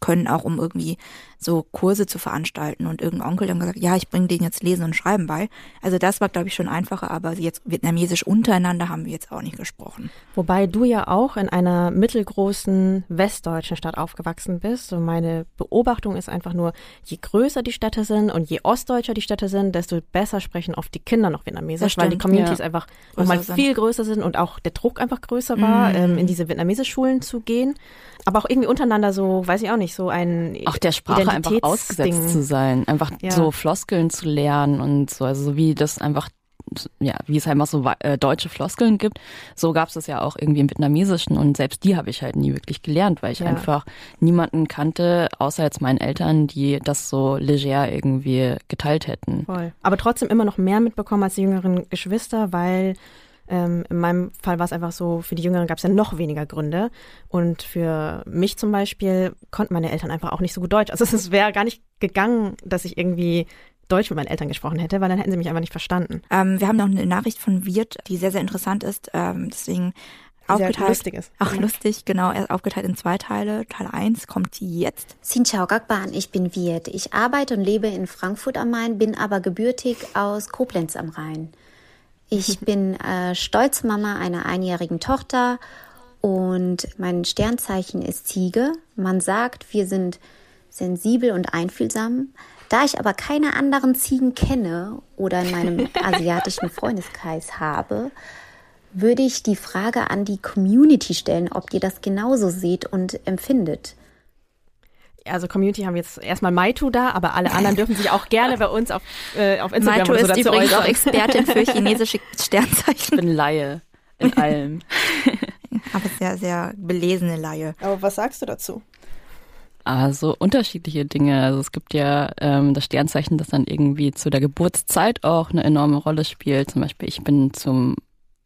können, auch um irgendwie so Kurse zu veranstalten und irgendein Onkel dann gesagt, ja, ich bringe denen jetzt Lesen und Schreiben bei. Also das war, glaube ich, schon einfacher, aber jetzt vietnamesisch untereinander haben wir jetzt auch nicht gesprochen. Wobei du ja auch in einer mittelgroßen westdeutschen Stadt aufgewachsen bist. Und meine Beobachtung ist einfach nur, je größer die Städte sind und je ostdeutscher die Städte sind, desto besser sprechen oft die Kinder noch Vietnamesisch, weil die Communities ja. einfach nochmal viel größer sind und auch der Druck einfach größer war, Mhm. ähm, in diese Vietnamesisch-Schulen zu gehen. Aber auch irgendwie untereinander so, weiß ich auch nicht, so ein Auch der Sprache einfach ausgesetzt zu sein, einfach Ja. so Floskeln zu lernen und so, also so wie das einfach, ja, wie es einfach so äh, deutsche Floskeln gibt, so gab es das ja auch irgendwie im Vietnamesischen und selbst die habe ich halt nie wirklich gelernt, weil ich Ja. einfach niemanden kannte, außer jetzt meinen Eltern, die das so leger irgendwie geteilt hätten. Voll. Aber trotzdem immer noch mehr mitbekommen als die jüngeren Geschwister, weil ähm, in meinem Fall war es einfach so, für die Jüngeren gab es ja noch weniger Gründe. Und für mich zum Beispiel konnten meine Eltern einfach auch nicht so gut Deutsch. Also es wäre gar nicht gegangen, dass ich irgendwie Deutsch mit meinen Eltern gesprochen hätte, weil dann hätten sie mich einfach nicht verstanden. Ähm, wir haben noch eine Nachricht von Wirt, die sehr, sehr interessant ist. Ähm, deswegen Sehr aufgeteilt. lustig ist. Ach, lustig, genau. Er ist aufgeteilt in zwei Teile. Teil 1 kommt jetzt. Xin chào các bạn, ich bin Viet. Ich arbeite und lebe in Frankfurt am Main, bin aber gebürtig aus Koblenz am Rhein. Ich bin äh, stolze Mama einer einjährigen Tochter und mein Sternzeichen ist Ziege. Man sagt, wir sind sensibel und einfühlsam. Da ich aber keine anderen Ziegen kenne oder in meinem asiatischen Freundeskreis habe, würde ich die Frage an die Community stellen, ob ihr das genauso seht und empfindet. Also Community haben jetzt erstmal Maitu da, aber alle anderen dürfen sich auch gerne bei uns auf, äh, auf Instagram Maito oder so ist dazu übrigens auch äußern. Expertin für chinesische Ich Sternzeichen. bin Laie in allem. Aber sehr, sehr belesene Laie. Aber was sagst du dazu? Also unterschiedliche Dinge. Also es gibt ja ähm, das Sternzeichen, das dann irgendwie zu der Geburtszeit auch eine enorme Rolle spielt. Zum Beispiel, ich bin zum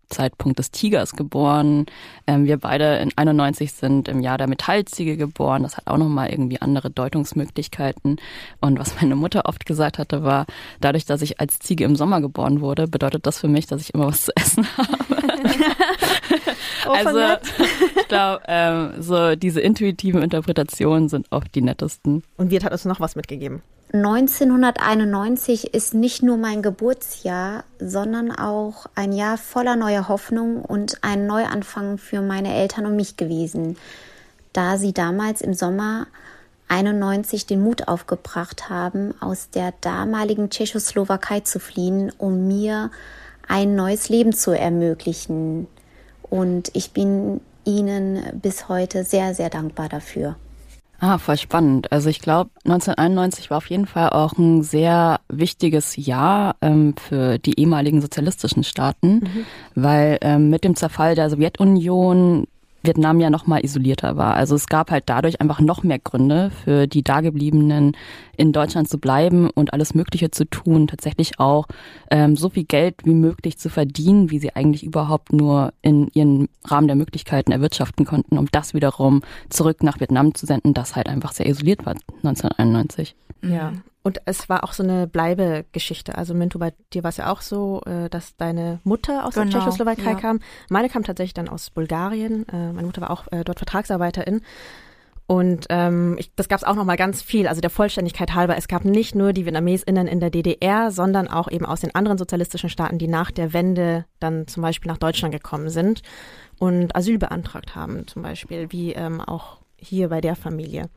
Zeitpunkt des Tigers geboren. Ähm, wir beide in 91 sind im Jahr der Metallziege geboren. Das hat auch nochmal irgendwie andere Deutungsmöglichkeiten. Und was meine Mutter oft gesagt hatte, war, dadurch, dass ich als Ziege im Sommer geboren wurde, bedeutet das für mich, dass ich immer was zu essen habe. Also ich glaube, ähm, so diese intuitiven Interpretationen sind oft die nettesten. Und Wirt hat uns noch was mitgegeben. 1991 ist nicht nur mein Geburtsjahr, sondern auch ein Jahr voller neuer Hoffnung und ein Neuanfang für meine Eltern und mich gewesen, da sie damals im Sommer 91 den Mut aufgebracht haben, aus der damaligen Tschechoslowakei zu fliehen, um mir ein neues Leben zu ermöglichen. Und ich bin ihnen bis heute sehr, sehr dankbar dafür. Ah, voll spannend. Also ich glaube, 1991 war auf jeden Fall auch ein sehr wichtiges Jahr ähm, für die ehemaligen sozialistischen Staaten, weil ähm, mit dem Zerfall der Sowjetunion Vietnam ja noch mal isolierter war. Also es gab halt dadurch einfach noch mehr Gründe für die Dagebliebenen in Deutschland zu bleiben und alles Mögliche zu tun, tatsächlich auch ähm, so viel Geld wie möglich zu verdienen, wie sie eigentlich überhaupt nur in ihren Rahmen der Möglichkeiten erwirtschaften konnten, um das wiederum zurück nach Vietnam zu senden, das halt einfach sehr isoliert war 1991. Ja. Und es war auch so eine Bleibegeschichte. Also Mintu, bei dir war es ja auch so, äh, dass deine Mutter aus der Genau, Tschechoslowakei ja. kam. Meine kam tatsächlich dann aus Bulgarien. Äh, Meine Mutter war auch äh, dort Vertragsarbeiterin. Und ähm, ich, das gab es auch noch mal ganz viel. Also der Vollständigkeit halber, es gab nicht nur die VietnamesInnen in der DDR, sondern auch eben aus den anderen sozialistischen Staaten, die nach der Wende dann zum Beispiel nach Deutschland gekommen sind und Asyl beantragt haben, zum Beispiel, wie ähm, auch hier bei der Familie.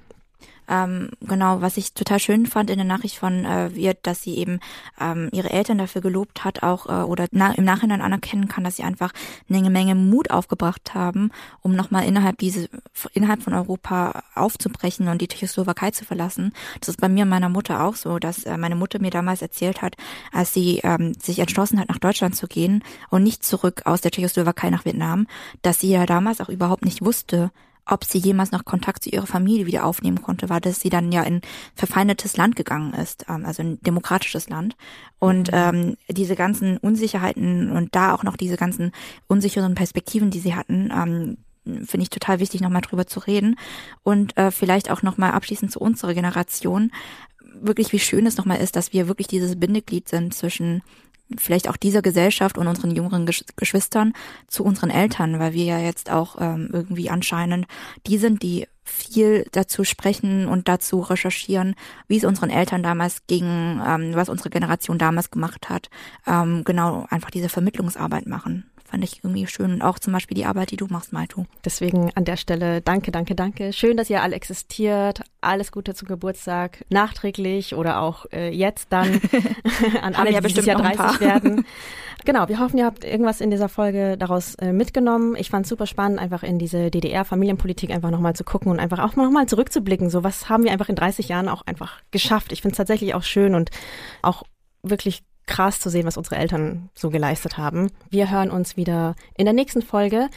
Ähm, genau, was ich total schön fand in der Nachricht von äh, Wirt, dass sie eben ähm, ihre Eltern dafür gelobt hat, auch äh, oder na, im Nachhinein anerkennen kann, dass sie einfach eine Menge Mut aufgebracht haben, um nochmal innerhalb diese innerhalb von Europa aufzubrechen und die Tschechoslowakei zu verlassen. Das ist bei mir und meiner Mutter auch so, dass äh, meine Mutter mir damals erzählt hat, als sie ähm, sich entschlossen hat, nach Deutschland zu gehen und nicht zurück aus der Tschechoslowakei nach Vietnam, dass sie ja damals auch überhaupt nicht wusste, ob sie jemals noch Kontakt zu ihrer Familie wieder aufnehmen konnte, war, dass sie dann ja in verfeindetes Land gegangen ist, ähm, also ein demokratisches Land. Und mhm. ähm, diese ganzen Unsicherheiten und da auch noch diese ganzen unsicheren Perspektiven, die sie hatten, ähm, finde ich total wichtig, nochmal drüber zu reden. Und äh, vielleicht auch nochmal abschließend zu unserer Generation. Wirklich, wie schön es nochmal ist, dass wir wirklich dieses Bindeglied sind zwischen vielleicht auch dieser Gesellschaft und unseren jüngeren Geschwistern zu unseren Eltern, weil wir ja jetzt auch ähm, irgendwie anscheinend die sind, die viel dazu sprechen und dazu recherchieren, wie es unseren Eltern damals ging, ähm, was unsere Generation damals gemacht hat. Ähm, genau, einfach diese Vermittlungsarbeit machen fand ich irgendwie schön. Und auch zum Beispiel die Arbeit, die du machst, Malto. Deswegen an der Stelle danke, danke, danke. Schön, dass ihr alle existiert. Alles Gute zum Geburtstag. Nachträglich oder auch äh, jetzt dann an alle, die dieses Jahr 30 werden. Genau, wir hoffen, ihr habt irgendwas in dieser Folge daraus äh, mitgenommen. Ich fand es super spannend, einfach in diese DDR-Familienpolitik einfach nochmal zu gucken und einfach auch nochmal zurückzublicken. So, was haben wir einfach in 30 Jahren auch einfach geschafft? Ich finde es tatsächlich auch schön und auch wirklich krass zu sehen, was unsere Eltern so geleistet haben. Wir hören uns wieder in der nächsten Folge.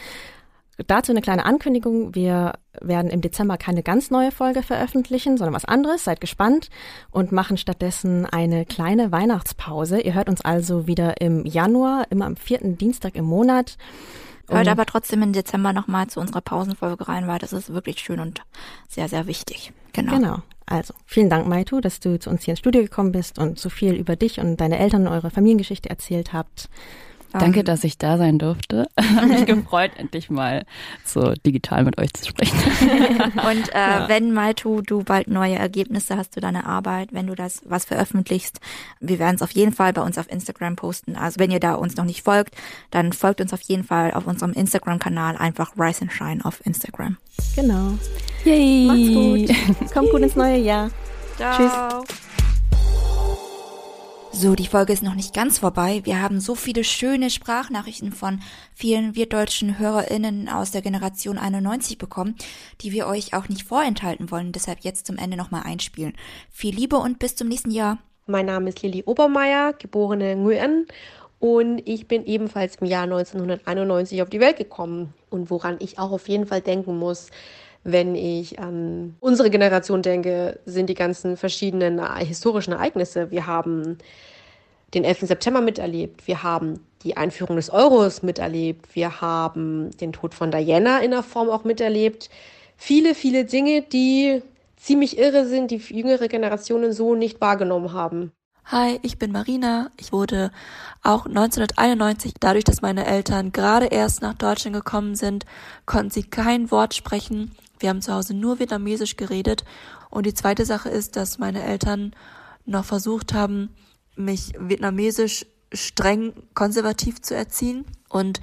Dazu eine kleine Ankündigung. Wir werden im Dezember keine ganz neue Folge veröffentlichen, sondern was anderes. Seid gespannt und machen stattdessen eine kleine Weihnachtspause. Ihr hört uns also wieder im Januar, immer am vierten Dienstag im Monat. Hört aber trotzdem im Dezember nochmal zu unserer Pausenfolge rein, weil das ist wirklich schön und sehr, sehr wichtig. Genau. Genau. Also, vielen Dank, Maitu, dass du zu uns hier ins Studio gekommen bist und so viel über dich und deine Eltern und eure Familiengeschichte erzählt habt. Danke, ähm, dass ich da sein durfte. Habe mich gefreut, endlich mal so digital mit euch zu sprechen. Und äh, ja. wenn Maitu, du bald neue Ergebnisse hast zu deiner Arbeit, wenn du das was veröffentlichst, wir werden es auf jeden Fall bei uns auf Instagram posten. Also wenn ihr da uns noch nicht folgt, dann folgt uns auf jeden Fall auf unserem Instagram-Kanal einfach Rise and Shine auf Instagram. Genau. Yay. Macht's gut. Kommt gut ins neue Jahr. Ciao. Tschüss. So, die Folge ist noch nicht ganz vorbei. Wir haben so viele schöne Sprachnachrichten von vielen wirtdeutschen HörerInnen aus der Generation 91 bekommen, die wir euch auch nicht vorenthalten wollen. Deshalb jetzt zum Ende nochmal einspielen. Viel Liebe und bis zum nächsten Jahr. Mein Name ist Lilly Obermeier, geborene Nguyen. Und ich bin ebenfalls im Jahr 1991 auf die Welt gekommen. Und woran ich auch auf jeden Fall denken muss, wenn ich an unsere Generation denke, sind die ganzen verschiedenen historischen Ereignisse. Wir haben den 11. September miterlebt, wir haben die Einführung des Euros miterlebt, wir haben den Tod von Diana in der Form auch miterlebt. Viele, viele Dinge, die ziemlich irre sind, die jüngere Generationen so nicht wahrgenommen haben. Hi, ich bin Marina. Ich wurde auch 1991, dadurch, dass meine Eltern gerade erst nach Deutschland gekommen sind, konnten sie kein Wort sprechen. Wir haben zu Hause nur Vietnamesisch geredet. Und die zweite Sache ist, dass meine Eltern noch versucht haben, mich vietnamesisch streng konservativ zu erziehen und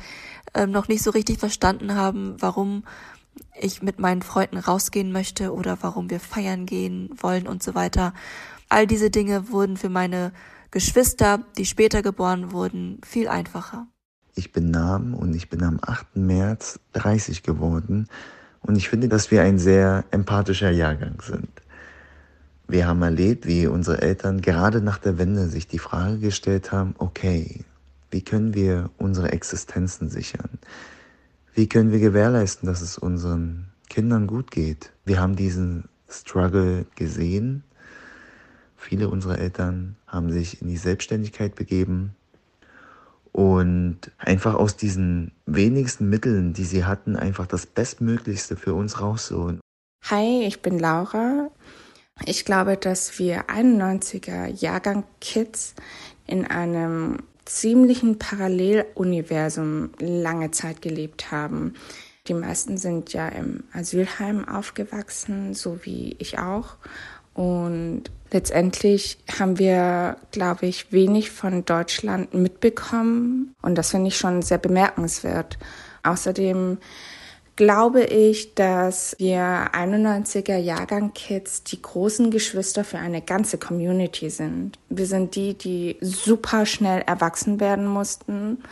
ähm, noch nicht so richtig verstanden haben, warum ich mit meinen Freunden rausgehen möchte oder warum wir feiern gehen wollen und so weiter. All diese Dinge wurden für meine Geschwister, die später geboren wurden, viel einfacher. Ich bin Nam und ich bin am 8. März 30 geworden und ich finde, dass wir ein sehr empathischer Jahrgang sind. Wir haben erlebt, wie unsere Eltern gerade nach der Wende sich die Frage gestellt haben, okay, wie können wir unsere Existenzen sichern? Wie können wir gewährleisten, dass es unseren Kindern gut geht? Wir haben diesen Struggle gesehen. Viele unserer Eltern haben sich in die Selbstständigkeit begeben und einfach aus diesen wenigsten Mitteln, die sie hatten, einfach das Bestmöglichste für uns rausholen. Hi, ich bin Laura. Ich glaube, dass wir 91er Jahrgang Kids in einem ziemlichen Paralleluniversum lange Zeit gelebt haben. Die meisten sind ja im Asylheim aufgewachsen, so wie ich auch. Und letztendlich haben wir, glaube ich, wenig von Deutschland mitbekommen. Und das finde ich schon sehr bemerkenswert. Außerdem glaube ich, dass wir 91er Jahrgang Kids die großen Geschwister für eine ganze Community sind. Wir sind die, die super schnell erwachsen werden mussten.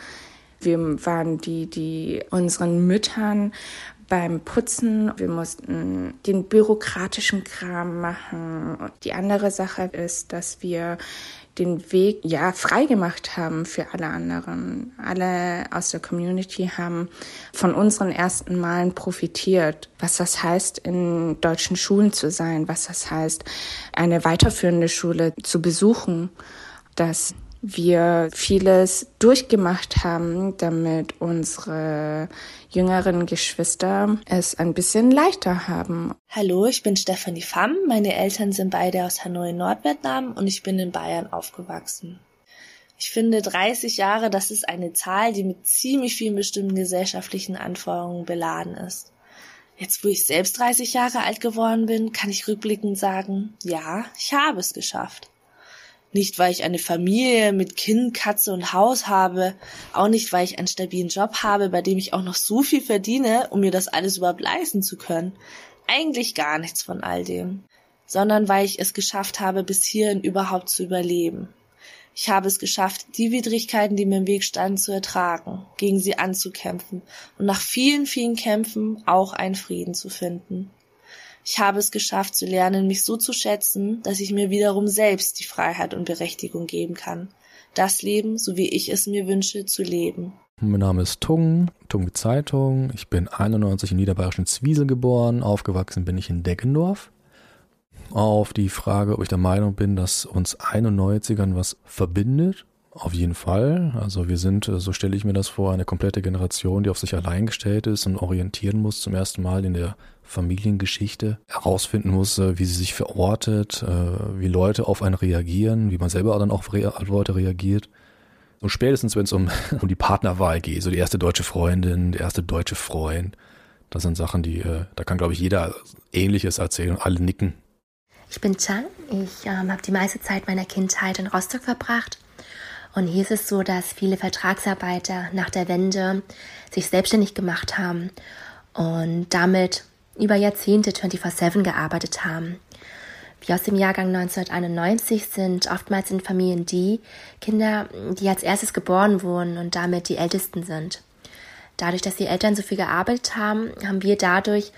Wir waren die, die unseren Müttern beim Putzen. Wir mussten den bürokratischen Kram machen. Und die andere Sache ist, dass wir den Weg ja frei gemacht haben für alle anderen. Alle aus der Community haben von unseren ersten Malen profitiert. Was das heißt, in deutschen Schulen zu sein, was das heißt, eine weiterführende Schule zu besuchen, dass wir vieles durchgemacht haben, damit unsere jüngeren Geschwister es ein bisschen leichter haben. Hallo, ich bin Stephanie Pham. Meine Eltern sind beide aus Hanoi, Nordvietnam und ich bin in Bayern aufgewachsen. Ich finde 30 Jahre, das ist eine Zahl, die mit ziemlich vielen bestimmten gesellschaftlichen Anforderungen beladen ist. Jetzt, wo ich selbst 30 Jahre alt geworden bin, kann ich rückblickend sagen, ja, ich habe es geschafft. Nicht, weil ich eine Familie mit Kind, Katze und Haus habe, auch nicht, weil ich einen stabilen Job habe, bei dem ich auch noch so viel verdiene, um mir das alles überhaupt leisten zu können. Eigentlich gar nichts von all dem, sondern weil ich es geschafft habe, bis hierhin überhaupt zu überleben. Ich habe es geschafft, die Widrigkeiten, die mir im Weg standen, zu ertragen, gegen sie anzukämpfen und nach vielen, vielen Kämpfen auch einen Frieden zu finden. Ich habe es geschafft zu lernen, mich so zu schätzen, dass ich mir wiederum selbst die Freiheit und Berechtigung geben kann, das Leben, so wie ich es mir wünsche, zu leben. Mein Name ist Tung, Tung Zeitung. Ich bin 91 in niederbayerischen Zwiesel geboren. Aufgewachsen bin ich in Deggendorf. Auf die Frage, ob ich der Meinung bin, dass uns 91ern was verbindet, auf jeden Fall. Also wir sind, so stelle ich mir das vor, eine komplette Generation, die auf sich allein gestellt ist und orientieren muss zum ersten Mal in der Familiengeschichte, herausfinden muss, wie sie sich verortet, äh, wie Leute auf einen reagieren, wie man selber dann auch auf Leute reagiert. Und spätestens, wenn es um, um die Partnerwahl geht, so die erste deutsche Freundin, der erste deutsche Freund, das sind Sachen, die, äh, da kann, glaube ich, jeder Ähnliches erzählen und alle nicken. Ich bin Chang. Ich ähm, habe die meiste Zeit meiner Kindheit in Rostock verbracht und hier ist es so, dass viele Vertragsarbeiter nach der Wende sich selbstständig gemacht haben und damit über Jahrzehnte 24-7 gearbeitet haben. Wir aus dem Jahrgang 1991 sind oftmals in Familien die Kinder, die als erstes geboren wurden und damit die ältesten sind. Dadurch, dass die Eltern so viel gearbeitet haben, haben wir dadurch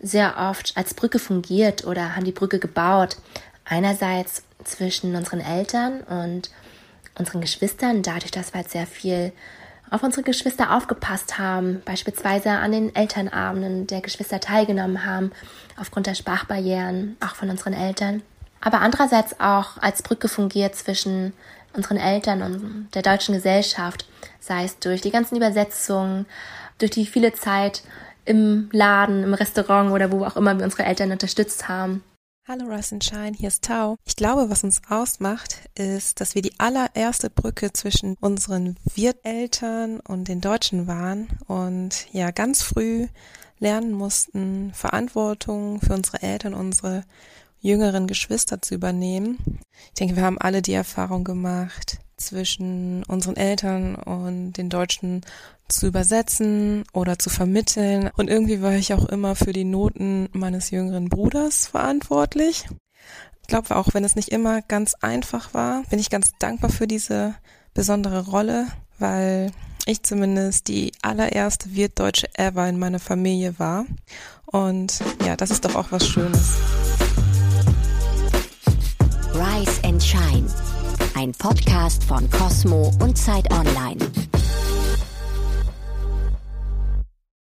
sehr oft als Brücke fungiert oder haben die Brücke gebaut. Einerseits zwischen unseren Eltern und unseren Geschwistern, dadurch, dass wir halt sehr viel auf unsere Geschwister aufgepasst haben, beispielsweise an den Elternabenden der Geschwister teilgenommen haben, aufgrund der Sprachbarrieren, auch von unseren Eltern. Aber andererseits auch als Brücke fungiert zwischen unseren Eltern und der deutschen Gesellschaft, sei es durch die ganzen Übersetzungen, durch die viele Zeit im Laden, im Restaurant oder wo auch immer wir unsere Eltern unterstützt haben. Hallo Rise and Shine, hier ist Tau. Ich glaube, was uns ausmacht, ist, dass wir die allererste Brücke zwischen unseren Wirteltern und den Deutschen waren und ja ganz früh lernen mussten, Verantwortung für unsere Eltern, unsere jüngeren Geschwister zu übernehmen. Ich denke, wir haben alle die Erfahrung gemacht, zwischen unseren Eltern und den Deutschen zu übersetzen oder zu vermitteln. Und irgendwie war ich auch immer für die Noten meines jüngeren Bruders verantwortlich. Ich glaube auch, wenn es nicht immer ganz einfach war, bin ich ganz dankbar für diese besondere Rolle, weil ich zumindest die allererste Wirtdeutsche ever in meiner Familie war. Und ja, das ist doch auch was Schönes. Rise and Shine ein Podcast von Cosmo und Zeit Online.